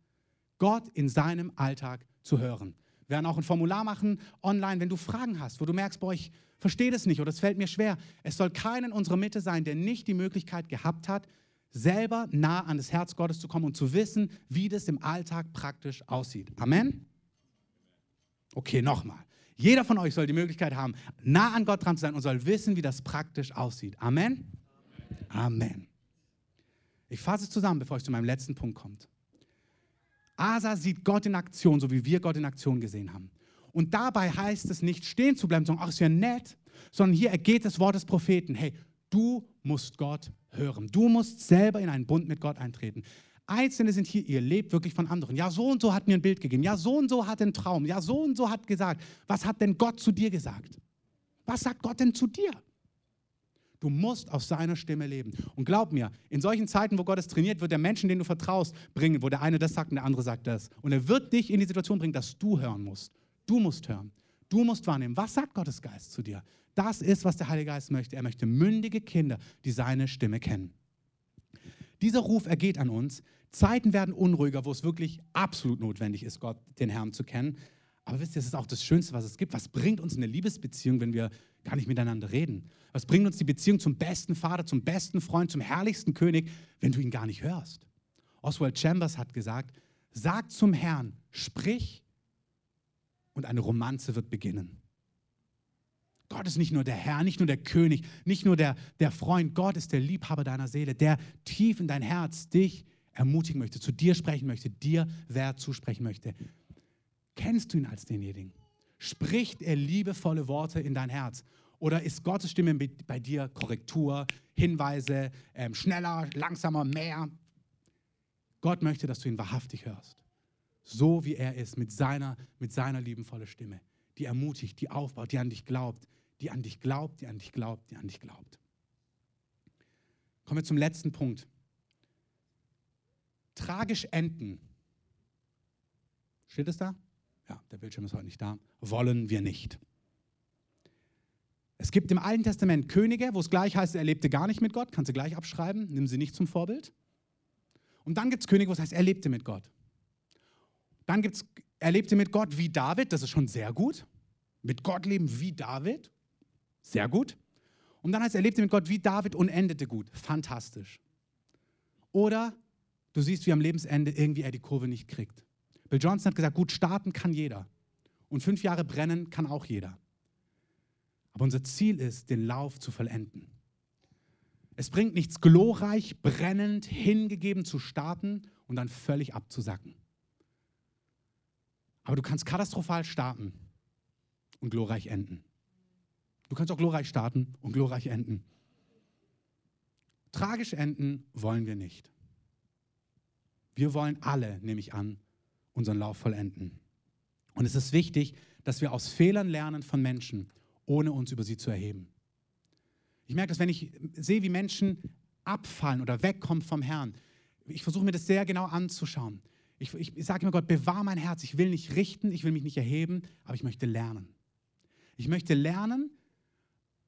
Gott in seinem Alltag zu hören. Wir werden auch ein Formular machen online, wenn du Fragen hast, wo du merkst, boah, ich verstehe das nicht oder es fällt mir schwer. Es soll keiner in unserer Mitte sein, der nicht die Möglichkeit gehabt hat, selber nah an das Herz Gottes zu kommen und zu wissen, wie das im Alltag praktisch aussieht. Amen? Okay, nochmal. Jeder von euch soll die Möglichkeit haben, nah an Gott dran zu sein und soll wissen, wie das praktisch aussieht. Amen? Amen. Ich fasse es zusammen, bevor ich zu meinem letzten Punkt komme. Asa sieht Gott in Aktion, so wie wir Gott in Aktion gesehen haben. Und dabei heißt es nicht stehen zu bleiben, sondern ach, ist ja nett, sondern hier ergeht das Wort des Propheten. Hey, du musst Gott hören. Du musst selber in einen Bund mit Gott eintreten. Einzelne sind hier, ihr lebt wirklich von anderen. Ja, so und so hat mir ein Bild gegeben. Ja, so und so hat einen Traum. Ja, so und so hat gesagt. Was hat denn Gott zu dir gesagt? Was sagt Gott denn zu dir? Du musst aus seiner Stimme leben. Und glaub mir, in solchen Zeiten, wo Gott es trainiert, wird der Menschen, denen du vertraust, bringen, wo der eine das sagt und der andere sagt das. Und er wird dich in die Situation bringen, dass du hören musst. Du musst hören. Du musst wahrnehmen. Was sagt Gottes Geist zu dir? Das ist, was der Heilige Geist möchte. Er möchte mündige Kinder, die seine Stimme kennen. Dieser Ruf ergeht an uns. Zeiten werden unruhiger, wo es wirklich absolut notwendig ist, Gott, den Herrn zu kennen. Aber wisst ihr, das ist auch das Schönste, was es gibt. Was bringt uns eine Liebesbeziehung, wenn wir gar nicht miteinander reden? Was bringt uns die Beziehung zum besten Vater, zum besten Freund, zum herrlichsten König, wenn du ihn gar nicht hörst? Oswald Chambers hat gesagt, sag zum Herrn, sprich und eine Romanze wird beginnen. Gott ist nicht nur der Herr, nicht nur der König, nicht nur der, der Freund. Gott ist der Liebhaber deiner Seele, der tief in dein Herz dich ermutigen möchte, zu dir sprechen möchte, dir Wert zusprechen möchte. Kennst du ihn als denjenigen? Spricht er liebevolle Worte in dein Herz? Oder ist Gottes Stimme bei dir Korrektur, Hinweise, ähm, schneller, langsamer, mehr? Gott möchte, dass du ihn wahrhaftig hörst. so wie er ist, mit seiner, mit seiner liebenvollen Stimme, die ermutigt, die aufbaut, die an dich glaubt, die an dich glaubt, die an dich glaubt, die an dich glaubt. Kommen wir zum letzten Punkt. Tragisch enden. Steht es da? Ja, der Bildschirm ist heute nicht da. Wollen wir nicht. Es gibt im Alten Testament Könige, wo es gleich heißt, er lebte gar nicht mit Gott, kannst du gleich abschreiben, nimm sie nicht zum Vorbild. Und dann gibt es Könige, wo es heißt, er lebte mit Gott. Dann gibt es, er lebte mit Gott wie David, das ist schon sehr gut. Mit Gott leben wie David, sehr gut. Und dann heißt, er lebte mit Gott wie David und endete gut, fantastisch. Oder du siehst, wie am Lebensende irgendwie er die Kurve nicht kriegt. Bill Johnson hat gesagt, gut starten kann jeder. Und fünf Jahre brennen kann auch jeder. Aber unser Ziel ist, den Lauf zu vollenden. Es bringt nichts, glorreich, brennend, hingegeben zu starten und dann völlig abzusacken. Aber du kannst katastrophal starten und glorreich enden. Du kannst auch glorreich starten und glorreich enden. Tragisch enden wollen wir nicht. Wir wollen alle, nehme ich an, unseren Lauf vollenden. Und es ist wichtig, dass wir aus Fehlern lernen von Menschen, ohne uns über sie zu erheben. Ich merke das, wenn ich sehe, wie Menschen abfallen oder wegkommen vom Herrn. Ich versuche mir das sehr genau anzuschauen. Ich, ich, sage immer Gott, bewahr mein Herz. Ich will nicht richten, ich will mich nicht erheben, aber ich möchte lernen. Ich möchte lernen,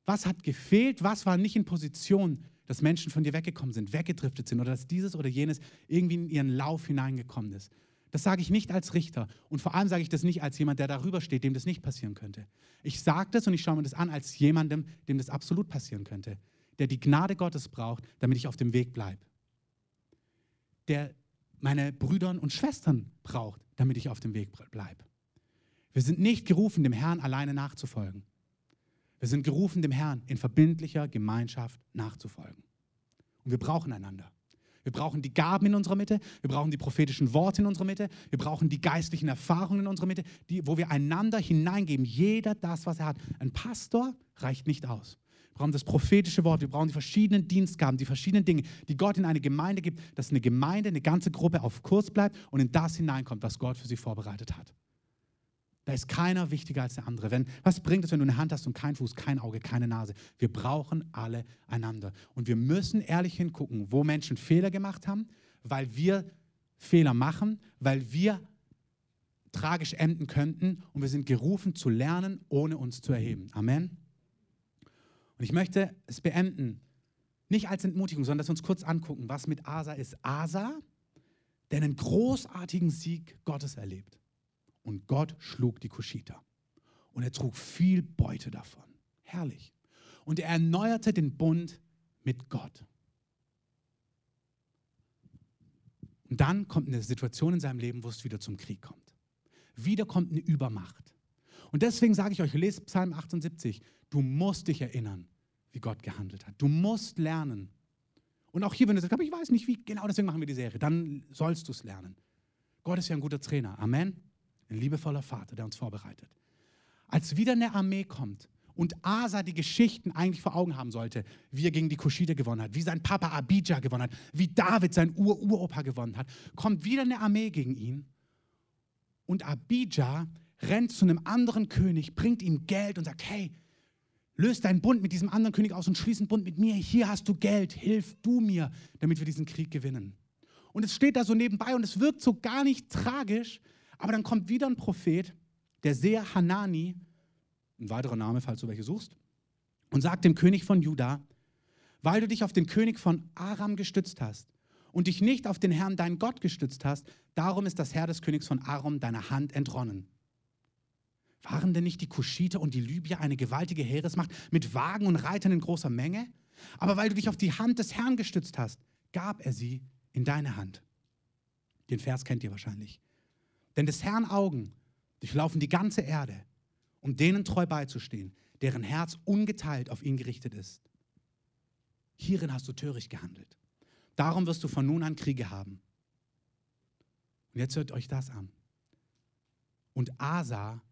was hat gefehlt, was war nicht in Position, dass Menschen von dir weggekommen sind, weggedriftet sind oder dass dieses oder jenes irgendwie in ihren Lauf hineingekommen ist. Das sage ich nicht als Richter und vor allem sage ich das nicht als jemand, der darüber steht, dem das nicht passieren könnte. Ich sage das und ich schaue mir das an als jemandem, dem das absolut passieren könnte, der die Gnade Gottes braucht, damit ich auf dem Weg bleibe. Der meine Brüder und Schwestern braucht, damit ich auf dem Weg bleibe. Wir sind nicht gerufen, dem Herrn alleine nachzufolgen. Wir sind gerufen, dem Herrn in verbindlicher Gemeinschaft nachzufolgen. Und wir brauchen einander. Wir brauchen die Gaben in unserer Mitte, wir brauchen die prophetischen Worte in unserer Mitte, wir brauchen die geistlichen Erfahrungen in unserer Mitte, die, wo wir einander hineingeben, jeder das, was er hat. Ein Pastor reicht nicht aus. Wir brauchen das prophetische Wort, wir brauchen die verschiedenen Dienstgaben, die verschiedenen Dinge, die Gott in eine Gemeinde gibt, dass eine Gemeinde, eine ganze Gruppe auf Kurs bleibt und in das hineinkommt, was Gott für sie vorbereitet hat. Da ist keiner wichtiger als der andere. Wenn, was bringt es, wenn du eine Hand hast und kein Fuß, kein Auge, keine Nase? Wir brauchen alle einander. Und wir müssen ehrlich hingucken, wo Menschen Fehler gemacht haben, weil wir Fehler machen, weil wir tragisch enden könnten und wir sind gerufen zu lernen, ohne uns zu erheben. Amen. Und ich möchte es beenden, nicht als Entmutigung, sondern dass wir uns kurz angucken, was mit Asa ist. Asa, der einen großartigen Sieg Gottes erlebt. Und Gott schlug die Kuschiter. Und er trug viel Beute davon. Herrlich. Und er erneuerte den Bund mit Gott. Und dann kommt eine Situation in seinem Leben, wo es wieder zum Krieg kommt. Wieder kommt eine Übermacht. Und deswegen sage ich euch, lest Psalm 78, du musst dich erinnern, wie Gott gehandelt hat. Du musst lernen. Und auch hier, wenn du sagst, ich weiß nicht wie, genau deswegen machen wir die Serie, dann sollst du es lernen. Gott ist ja ein guter Trainer. Amen. Ein liebevoller Vater, der uns vorbereitet. Als wieder eine Armee kommt und Asa die Geschichten eigentlich vor Augen haben sollte, wie er gegen die Kuschide gewonnen hat, wie sein Papa Abijah gewonnen hat, wie David sein Ur-Uropa gewonnen hat, kommt wieder eine Armee gegen ihn und Abijah rennt zu einem anderen König, bringt ihm Geld und sagt, hey, löst deinen Bund mit diesem anderen König aus und schließ einen Bund mit mir. Hier hast du Geld, hilf du mir, damit wir diesen Krieg gewinnen. Und es steht da so nebenbei und es wirkt so gar nicht tragisch, aber dann kommt wieder ein Prophet, der Seher Hanani, ein weiterer Name, falls du welche suchst, und sagt dem König von Juda, weil du dich auf den König von Aram gestützt hast und dich nicht auf den Herrn, dein Gott, gestützt hast, darum ist das Herr des Königs von Aram deiner Hand entronnen. Waren denn nicht die Kuschiter und die Libyer eine gewaltige Heeresmacht mit Wagen und Reitern in großer Menge? Aber weil du dich auf die Hand des Herrn gestützt hast, gab er sie in deine Hand. Den Vers kennt ihr wahrscheinlich. Denn des Herrn Augen durchlaufen die ganze Erde, um denen treu beizustehen, deren Herz ungeteilt auf ihn gerichtet ist. Hierin hast du töricht gehandelt. Darum wirst du von nun an Kriege haben. Und jetzt hört euch das an. Und Asa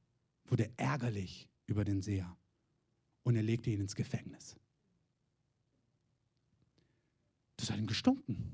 wurde ärgerlich über den Seher und er legte ihn ins Gefängnis. Das hat ihm gestunken.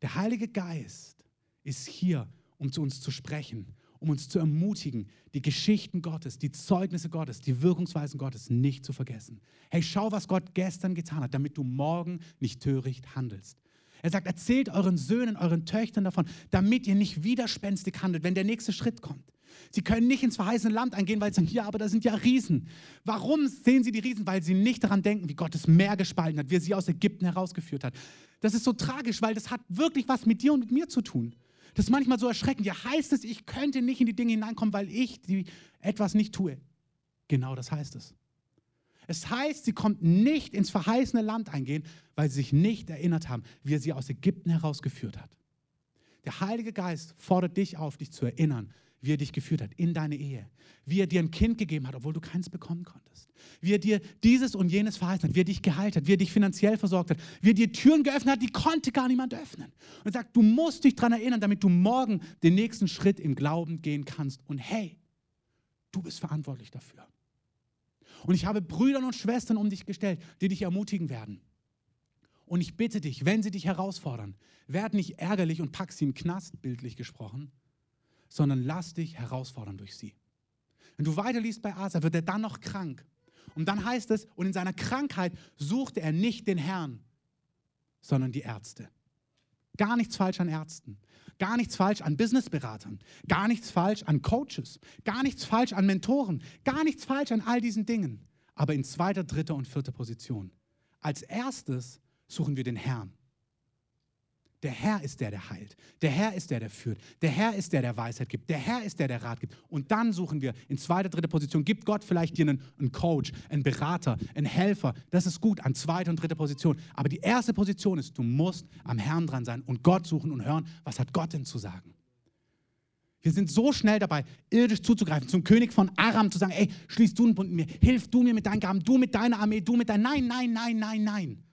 Der Heilige Geist ist hier, um zu uns zu sprechen, um uns zu ermutigen, die Geschichten Gottes, die Zeugnisse Gottes, die Wirkungsweisen Gottes nicht zu vergessen. Hey, schau, was Gott gestern getan hat, damit du morgen nicht töricht handelst. Er sagt, erzählt euren Söhnen, euren Töchtern davon, damit ihr nicht widerspenstig handelt, wenn der nächste Schritt kommt. Sie können nicht ins verheißene Land eingehen, weil sie sagen, ja, aber da sind ja Riesen. Warum sehen sie die Riesen? Weil sie nicht daran denken, wie Gott das Meer gespalten hat, wie er sie aus Ägypten herausgeführt hat. Das ist so tragisch, weil das hat wirklich was mit dir und mit mir zu tun. Das ist manchmal so erschreckend. Ja, heißt es, ich könnte nicht in die Dinge hineinkommen, weil ich die etwas nicht tue. Genau das heißt es. Es heißt, sie konnten nicht ins verheißene Land eingehen, weil sie sich nicht erinnert haben, wie er sie aus Ägypten herausgeführt hat. Der Heilige Geist fordert dich auf, dich zu erinnern, wie er dich geführt hat in deine Ehe, wie er dir ein Kind gegeben hat, obwohl du keins bekommen konntest, wie er dir dieses und jenes verheißen hat, wie er dich geheilt hat, wie er dich finanziell versorgt hat, wie er dir Türen geöffnet hat, die konnte gar niemand öffnen. Und sagt, du musst dich daran erinnern, damit du morgen den nächsten Schritt im Glauben gehen kannst. Und hey, du bist verantwortlich dafür. Und ich habe Brüder und Schwestern um dich gestellt, die dich ermutigen werden. Und ich bitte dich, wenn sie dich herausfordern, werd nicht ärgerlich und pack sie im Knast, bildlich gesprochen, sondern lass dich herausfordern durch sie. Wenn du weiterliest bei Asa, wird er dann noch krank. Und dann heißt es, und in seiner Krankheit suchte er nicht den Herrn, sondern die Ärzte. Gar nichts falsch an Ärzten, gar nichts falsch an Businessberatern, gar nichts falsch an Coaches, gar nichts falsch an Mentoren, gar nichts falsch an all diesen Dingen. Aber in zweiter, dritter und vierter Position. Als erstes suchen wir den Herrn. Der Herr ist der, der heilt. Der Herr ist der, der führt. Der Herr ist der, der Weisheit gibt. Der Herr ist der, der Rat gibt. Und dann suchen wir in zweiter, dritter Position. Gibt Gott vielleicht dir einen, einen Coach, einen Berater, einen Helfer. Das ist gut an zweiter und dritter Position. Aber die erste Position ist, du musst am Herrn dran sein und Gott suchen und hören, was hat Gott denn zu sagen. Wir sind so schnell dabei, irdisch zuzugreifen, zum König von Aram zu sagen, ey, schließ du einen Bund mit mir, hilf du mir mit deinen Gaben, du mit deiner Armee, du mit deinem, nein, nein, nein, nein, nein.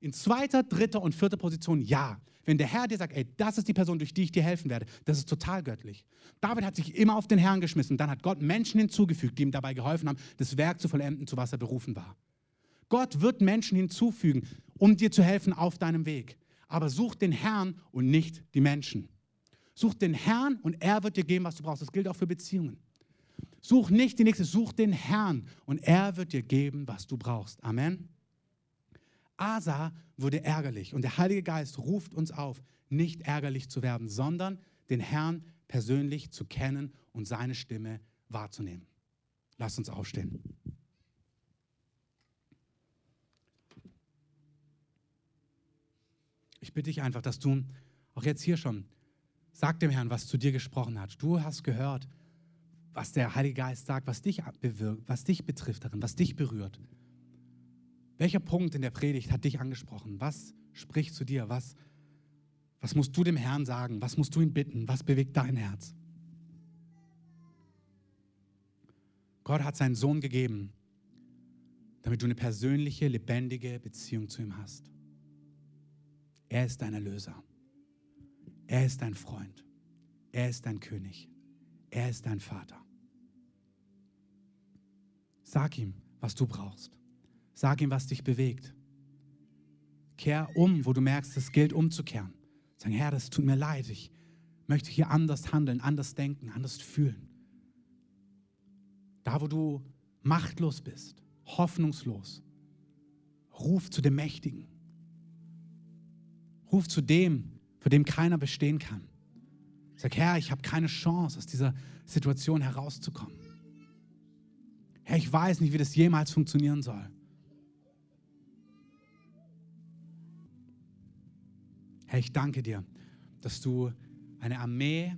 In zweiter, dritter und vierter Position ja. Wenn der Herr dir sagt, ey, das ist die Person, durch die ich dir helfen werde, das ist total göttlich. David hat sich immer auf den Herrn geschmissen. Dann hat Gott Menschen hinzugefügt, die ihm dabei geholfen haben, das Werk zu vollenden, zu was er berufen war. Gott wird Menschen hinzufügen, um dir zu helfen auf deinem Weg. Aber such den Herrn und nicht die Menschen. Such den Herrn und er wird dir geben, was du brauchst. Das gilt auch für Beziehungen. Such nicht die nächste, such den Herrn und er wird dir geben, was du brauchst. Amen. Asa wurde ärgerlich und der Heilige Geist ruft uns auf, nicht ärgerlich zu werden, sondern den Herrn persönlich zu kennen und seine Stimme wahrzunehmen. Lass uns aufstehen. Ich bitte dich einfach, dass du auch jetzt hier schon sag dem Herrn, was zu dir gesprochen hat. Du hast gehört, was der Heilige Geist sagt, was dich bewirkt, was dich betrifft darin, was dich berührt. Welcher Punkt in der Predigt hat dich angesprochen? Was spricht zu dir? Was, was musst du dem Herrn sagen? Was musst du ihn bitten? Was bewegt dein Herz? Gott hat seinen Sohn gegeben, damit du eine persönliche, lebendige Beziehung zu ihm hast. Er ist dein Erlöser. Er ist dein Freund. Er ist dein König. Er ist dein Vater. Sag ihm, was du brauchst. Sag ihm, was dich bewegt. Kehr um, wo du merkst, es gilt umzukehren. Sag, Herr, das tut mir leid. Ich möchte hier anders handeln, anders denken, anders fühlen. Da, wo du machtlos bist, hoffnungslos, ruf zu dem Mächtigen. Ruf zu dem, vor dem keiner bestehen kann. Sag, Herr, ich habe keine Chance, aus dieser Situation herauszukommen. Herr, ich weiß nicht, wie das jemals funktionieren soll. Herr, ich danke dir, dass du eine Armee,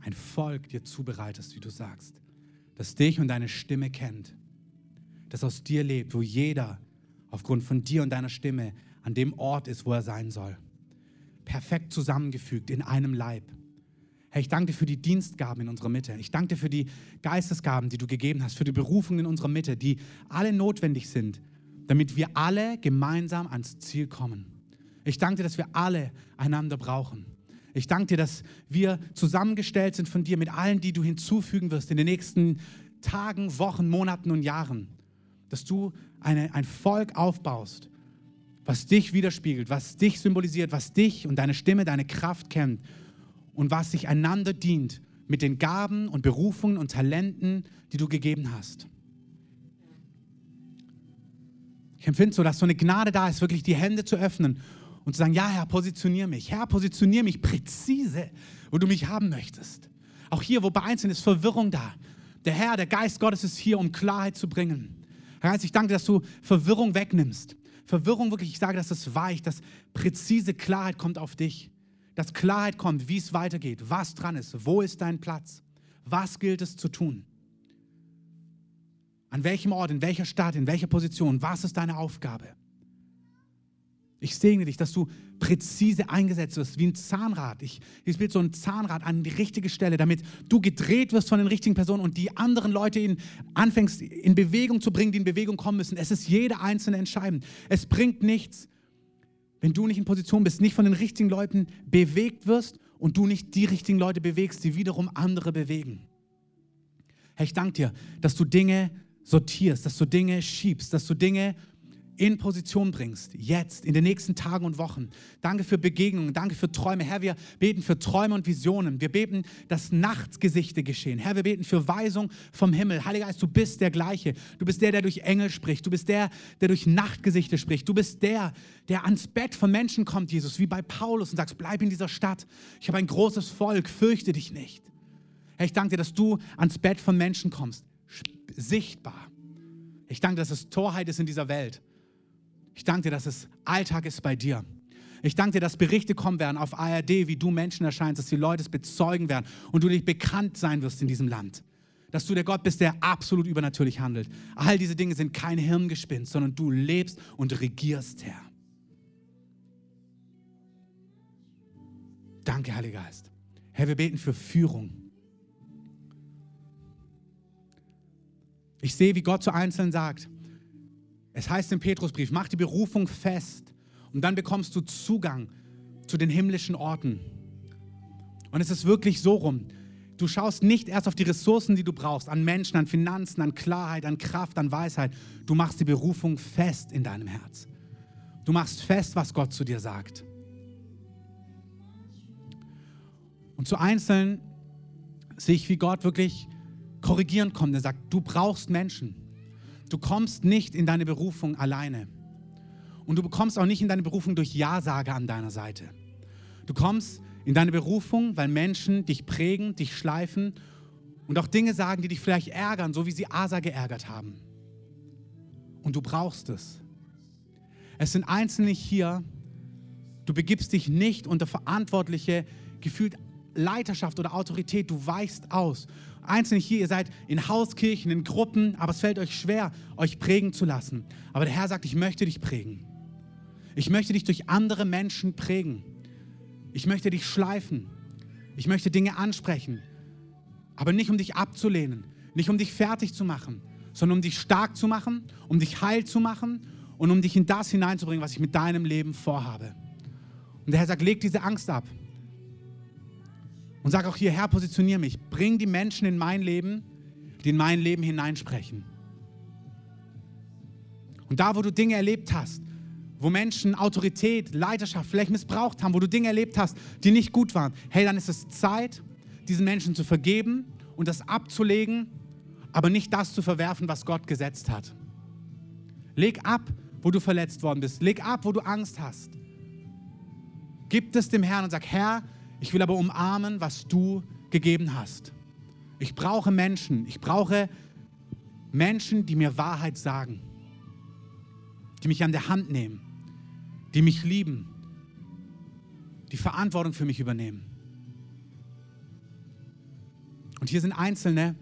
ein Volk dir zubereitest, wie du sagst, das dich und deine Stimme kennt, das aus dir lebt, wo jeder aufgrund von dir und deiner Stimme an dem Ort ist, wo er sein soll. Perfekt zusammengefügt in einem Leib. Herr, ich danke dir für die Dienstgaben in unserer Mitte. Ich danke dir für die Geistesgaben, die du gegeben hast, für die Berufungen in unserer Mitte, die alle notwendig sind, damit wir alle gemeinsam ans Ziel kommen. Ich danke dir, dass wir alle einander brauchen. Ich danke dir, dass wir zusammengestellt sind von dir mit allen, die du hinzufügen wirst in den nächsten Tagen, Wochen, Monaten und Jahren. Dass du eine, ein Volk aufbaust, was dich widerspiegelt, was dich symbolisiert, was dich und deine Stimme, deine Kraft kennt und was sich einander dient mit den Gaben und Berufungen und Talenten, die du gegeben hast. Ich empfinde so, dass so eine Gnade da ist, wirklich die Hände zu öffnen und zu sagen, ja Herr, positionier mich. Herr, positionier mich präzise, wo du mich haben möchtest. Auch hier, wo bei Einzelnen ist Verwirrung da. Der Herr, der Geist Gottes ist hier, um Klarheit zu bringen. Herr Geist, ich danke, dass du Verwirrung wegnimmst. Verwirrung wirklich, ich sage, dass es weicht, dass präzise Klarheit kommt auf dich. Dass Klarheit kommt, wie es weitergeht, was dran ist, wo ist dein Platz, was gilt es zu tun. An welchem Ort, in welcher Stadt, in welcher Position, was ist deine Aufgabe? Ich segne dich, dass du präzise eingesetzt wirst, wie ein Zahnrad. Ich, ich spiele so ein Zahnrad an die richtige Stelle, damit du gedreht wirst von den richtigen Personen und die anderen Leute in, anfängst in Bewegung zu bringen, die in Bewegung kommen müssen. Es ist jeder einzelne entscheidend. Es bringt nichts, wenn du nicht in Position bist, nicht von den richtigen Leuten bewegt wirst und du nicht die richtigen Leute bewegst, die wiederum andere bewegen. Herr, ich danke dir, dass du Dinge sortierst, dass du Dinge schiebst, dass du Dinge in Position bringst, jetzt, in den nächsten Tagen und Wochen. Danke für Begegnungen, danke für Träume. Herr, wir beten für Träume und Visionen. Wir beten, dass Nachtgesichte geschehen. Herr, wir beten für Weisung vom Himmel. Heiliger Geist, du bist der Gleiche. Du bist der, der durch Engel spricht. Du bist der, der durch Nachtgesichte spricht. Du bist der, der ans Bett von Menschen kommt, Jesus, wie bei Paulus und sagst, bleib in dieser Stadt. Ich habe ein großes Volk, fürchte dich nicht. Herr, ich danke dir, dass du ans Bett von Menschen kommst sichtbar. Ich danke, dass es Torheit ist in dieser Welt. Ich danke dir, dass es Alltag ist bei dir. Ich danke dir, dass Berichte kommen werden auf ARD, wie du Menschen erscheinst, dass die Leute es bezeugen werden und du dich bekannt sein wirst in diesem Land. Dass du der Gott bist, der absolut übernatürlich handelt. All diese Dinge sind kein Hirngespinst, sondern du lebst und regierst, Herr. Danke, Heiliger Geist. Herr, wir beten für Führung. Ich sehe, wie Gott zu Einzelnen sagt. Es heißt im Petrusbrief, mach die Berufung fest und dann bekommst du Zugang zu den himmlischen Orten. Und es ist wirklich so rum. Du schaust nicht erst auf die Ressourcen, die du brauchst, an Menschen, an Finanzen, an Klarheit, an Kraft, an Weisheit. Du machst die Berufung fest in deinem Herz. Du machst fest, was Gott zu dir sagt. Und zu Einzelnen sehe ich, wie Gott wirklich korrigieren kommt. Er sagt, du brauchst Menschen. Du kommst nicht in deine Berufung alleine. Und du bekommst auch nicht in deine Berufung durch Ja-Sage an deiner Seite. Du kommst in deine Berufung, weil Menschen dich prägen, dich schleifen und auch Dinge sagen, die dich vielleicht ärgern, so wie sie Asa geärgert haben. Und du brauchst es. Es sind Einzelne hier, du begibst dich nicht unter verantwortliche, gefühlt Leiterschaft oder Autorität, du weichst aus. Einzelne hier, ihr seid in Hauskirchen, in Gruppen, aber es fällt euch schwer, euch prägen zu lassen. Aber der Herr sagt, ich möchte dich prägen. Ich möchte dich durch andere Menschen prägen. Ich möchte dich schleifen. Ich möchte Dinge ansprechen. Aber nicht um dich abzulehnen, nicht um dich fertig zu machen, sondern um dich stark zu machen, um dich heil zu machen und um dich in das hineinzubringen, was ich mit deinem Leben vorhabe. Und der Herr sagt, leg diese Angst ab. Und sag auch hier, Herr, positioniere mich. Bring die Menschen in mein Leben, die in mein Leben hineinsprechen. Und da, wo du Dinge erlebt hast, wo Menschen Autorität, Leiterschaft vielleicht missbraucht haben, wo du Dinge erlebt hast, die nicht gut waren, hey, dann ist es Zeit, diesen Menschen zu vergeben und das abzulegen, aber nicht das zu verwerfen, was Gott gesetzt hat. Leg ab, wo du verletzt worden bist. Leg ab, wo du Angst hast. Gib es dem Herrn und sag, Herr, ich will aber umarmen, was du gegeben hast. Ich brauche Menschen. Ich brauche Menschen, die mir Wahrheit sagen, die mich an der Hand nehmen, die mich lieben, die Verantwortung für mich übernehmen. Und hier sind Einzelne,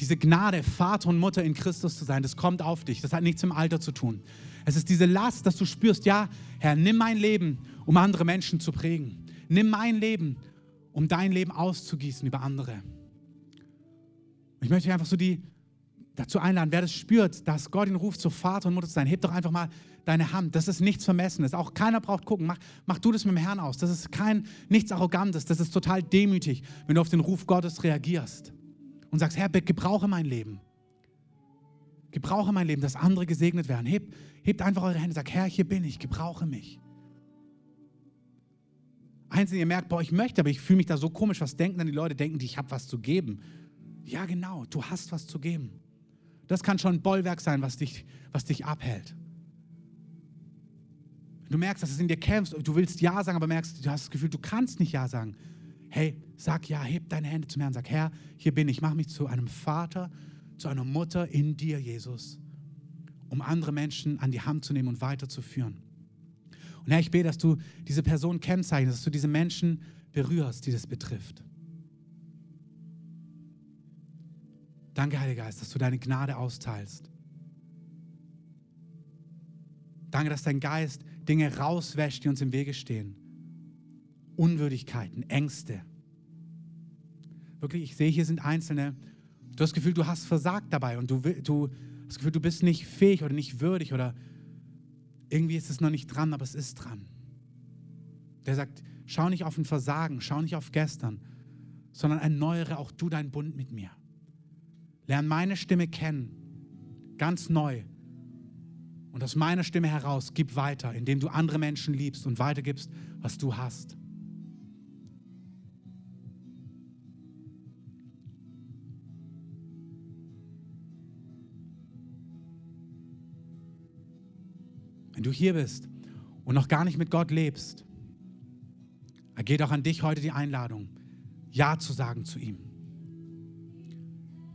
diese Gnade, Vater und Mutter in Christus zu sein, das kommt auf dich. Das hat nichts mit dem Alter zu tun. Es ist diese Last, dass du spürst, ja, Herr, nimm mein Leben, um andere Menschen zu prägen. Nimm mein Leben, um dein Leben auszugießen über andere. Ich möchte einfach so die dazu einladen, wer das spürt, dass Gott ihn ruft, zu Vater und Mutter zu sein, heb doch einfach mal deine Hand. Das ist nichts Vermessenes. Auch keiner braucht gucken. Mach, mach du das mit dem Herrn aus. Das ist kein, nichts Arrogantes. Das ist total demütig, wenn du auf den Ruf Gottes reagierst und sagst, Herr, gebrauche mein Leben. Gebrauche mein Leben, dass andere gesegnet werden. Hebt, hebt einfach eure Hände, sag, Herr, hier bin ich, gebrauche mich. Einzelne, ihr merkt, boah, ich möchte, aber ich fühle mich da so komisch. Was denken dann die Leute? Denken die, ich habe was zu geben. Ja, genau, du hast was zu geben. Das kann schon ein Bollwerk sein, was dich, was dich abhält. Du merkst, dass es in dir kämpft, du willst Ja sagen, aber merkst, du hast das Gefühl, du kannst nicht Ja sagen. Hey, sag Ja, heb deine Hände zum Herrn, sag, Herr, hier bin ich, mach mich zu einem Vater, zu einer Mutter in dir, Jesus, um andere Menschen an die Hand zu nehmen und weiterzuführen. Und Herr, ich bete, dass du diese Person kennzeichnest, dass du diese Menschen berührst, die das betrifft. Danke, Heiliger Geist, dass du deine Gnade austeilst. Danke, dass dein Geist Dinge rauswäscht, die uns im Wege stehen. Unwürdigkeiten, Ängste. Wirklich, ich sehe, hier sind Einzelne. Du hast das Gefühl, du hast versagt dabei und du, du hast das Gefühl, du bist nicht fähig oder nicht würdig oder irgendwie ist es noch nicht dran, aber es ist dran. Der sagt, schau nicht auf ein Versagen, schau nicht auf gestern, sondern erneuere auch du deinen Bund mit mir. Lern meine Stimme kennen, ganz neu. Und aus meiner Stimme heraus gib weiter, indem du andere Menschen liebst und weitergibst, was du hast. Wenn du hier bist und noch gar nicht mit Gott lebst, ergeht auch an dich heute die Einladung, Ja zu sagen zu ihm.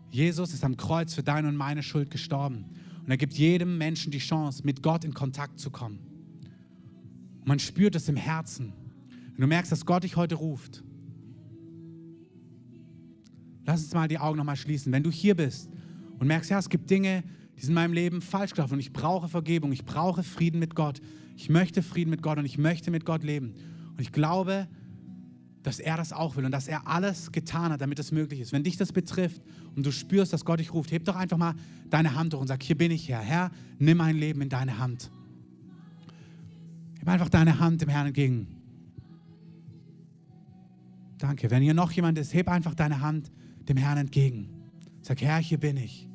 Jesus ist am Kreuz für deine und meine Schuld gestorben. Und er gibt jedem Menschen die Chance, mit Gott in Kontakt zu kommen. Und man spürt es im Herzen. Wenn du merkst, dass Gott dich heute ruft, lass uns mal die Augen nochmal schließen. Wenn du hier bist und merkst, ja, es gibt Dinge, die sind in meinem Leben falsch gelaufen und ich brauche Vergebung, ich brauche Frieden mit Gott. Ich möchte Frieden mit Gott und ich möchte mit Gott leben. Und ich glaube, dass er das auch will und dass er alles getan hat, damit das möglich ist. Wenn dich das betrifft und du spürst, dass Gott dich ruft, heb doch einfach mal deine Hand hoch und sag, hier bin ich Herr. Herr, nimm mein Leben in deine Hand. Heb einfach deine Hand dem Herrn entgegen. Danke. Wenn hier noch jemand ist, heb einfach deine Hand dem Herrn entgegen. Sag, Herr, hier bin ich.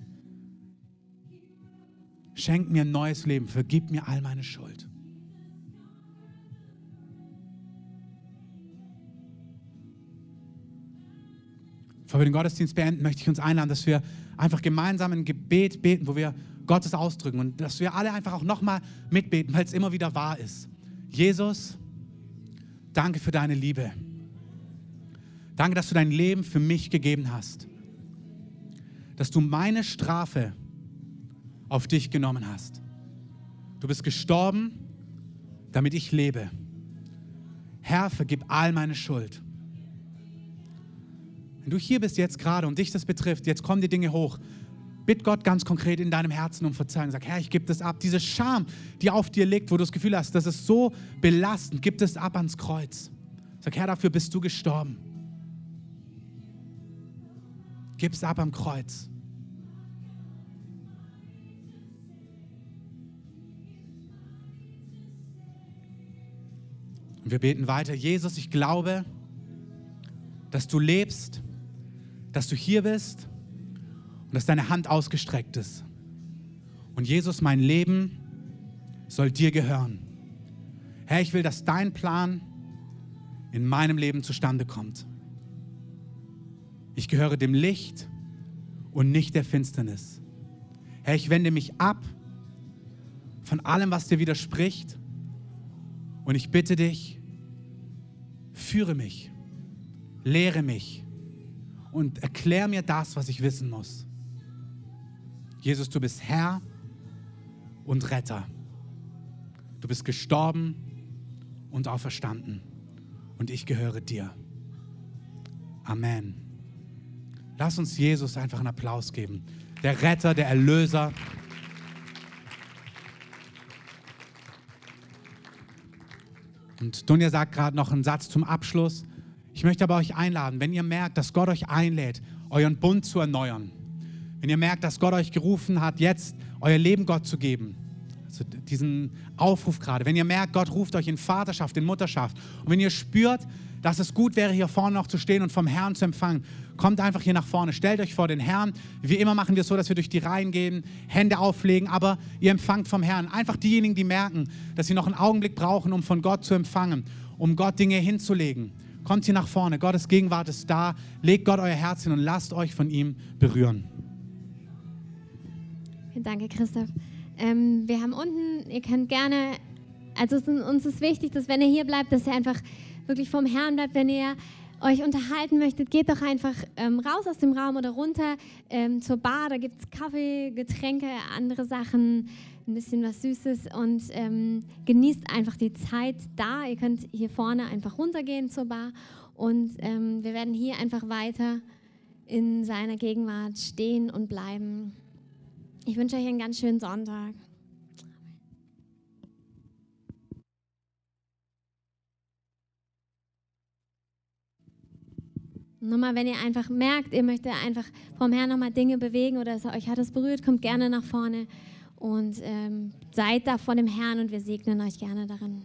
Schenk mir ein neues Leben, vergib mir all meine Schuld. Bevor wir den Gottesdienst beenden, möchte ich uns einladen, dass wir einfach gemeinsam ein Gebet beten, wo wir Gottes ausdrücken und dass wir alle einfach auch nochmal mitbeten, weil es immer wieder wahr ist. Jesus, danke für deine Liebe. Danke, dass du dein Leben für mich gegeben hast. Dass du meine Strafe auf dich genommen hast. Du bist gestorben, damit ich lebe. Herr, vergib all meine Schuld. Wenn du hier bist jetzt gerade und dich das betrifft, jetzt kommen die Dinge hoch. Bitt Gott ganz konkret in deinem Herzen um Verzeihung. Sag, Herr, ich gebe das ab. Diese Scham, die auf dir liegt, wo du das Gefühl hast, das ist so belastend, gib es ab ans Kreuz. Sag, Herr, dafür bist du gestorben. Gib es ab am Kreuz. Und wir beten weiter. Jesus, ich glaube, dass du lebst dass du hier bist und dass deine Hand ausgestreckt ist. Und Jesus, mein Leben soll dir gehören. Herr, ich will, dass dein Plan in meinem Leben zustande kommt. Ich gehöre dem Licht und nicht der Finsternis. Herr, ich wende mich ab von allem, was dir widerspricht. Und ich bitte dich, führe mich, lehre mich und erklär mir das, was ich wissen muss. Jesus, du bist Herr und Retter. Du bist gestorben und auferstanden. Und ich gehöre dir. Amen. Lass uns Jesus einfach einen Applaus geben. Der Retter, der Erlöser. Und Dunja sagt gerade noch einen Satz zum Abschluss. Ich möchte aber euch einladen, wenn ihr merkt, dass Gott euch einlädt, euren Bund zu erneuern, wenn ihr merkt, dass Gott euch gerufen hat, jetzt euer Leben Gott zu geben, also diesen Aufruf gerade, wenn ihr merkt, Gott ruft euch in Vaterschaft, in Mutterschaft und wenn ihr spürt, dass es gut wäre, hier vorne noch zu stehen und vom Herrn zu empfangen. Kommt einfach hier nach vorne, stellt euch vor den Herrn. Wie immer machen wir es so, dass wir durch die Reihen gehen, Hände auflegen, aber ihr empfangt vom Herrn. Einfach diejenigen, die merken, dass sie noch einen Augenblick brauchen, um von Gott zu empfangen. um Gott Dinge hinzulegen. Kommt hier nach vorne. Gottes Gegenwart ist da. Legt Gott euer Herz hin und lasst euch von ihm berühren. Danke, Christoph. Ähm, wir haben unten, ihr könnt gerne, also uns ist wichtig, dass wenn ihr hier bleibt, dass ihr einfach wirklich vom Herrn bleibt. Wenn ihr euch unterhalten möchtet, geht doch einfach ähm, raus aus dem Raum oder runter ähm, zur Bar. Da gibt es Kaffee, Getränke, andere Sachen, ein bisschen was Süßes und ähm, genießt einfach die Zeit da. Ihr könnt hier vorne einfach runtergehen zur Bar und ähm, wir werden hier einfach weiter in seiner Gegenwart stehen und bleiben. Ich wünsche euch einen ganz schönen Sonntag. Nochmal, wenn ihr einfach merkt, ihr möchtet einfach vom Herrn nochmal Dinge bewegen oder euch hat es berührt, kommt gerne nach vorne und ähm, seid da vor dem Herrn und wir segnen euch gerne darin.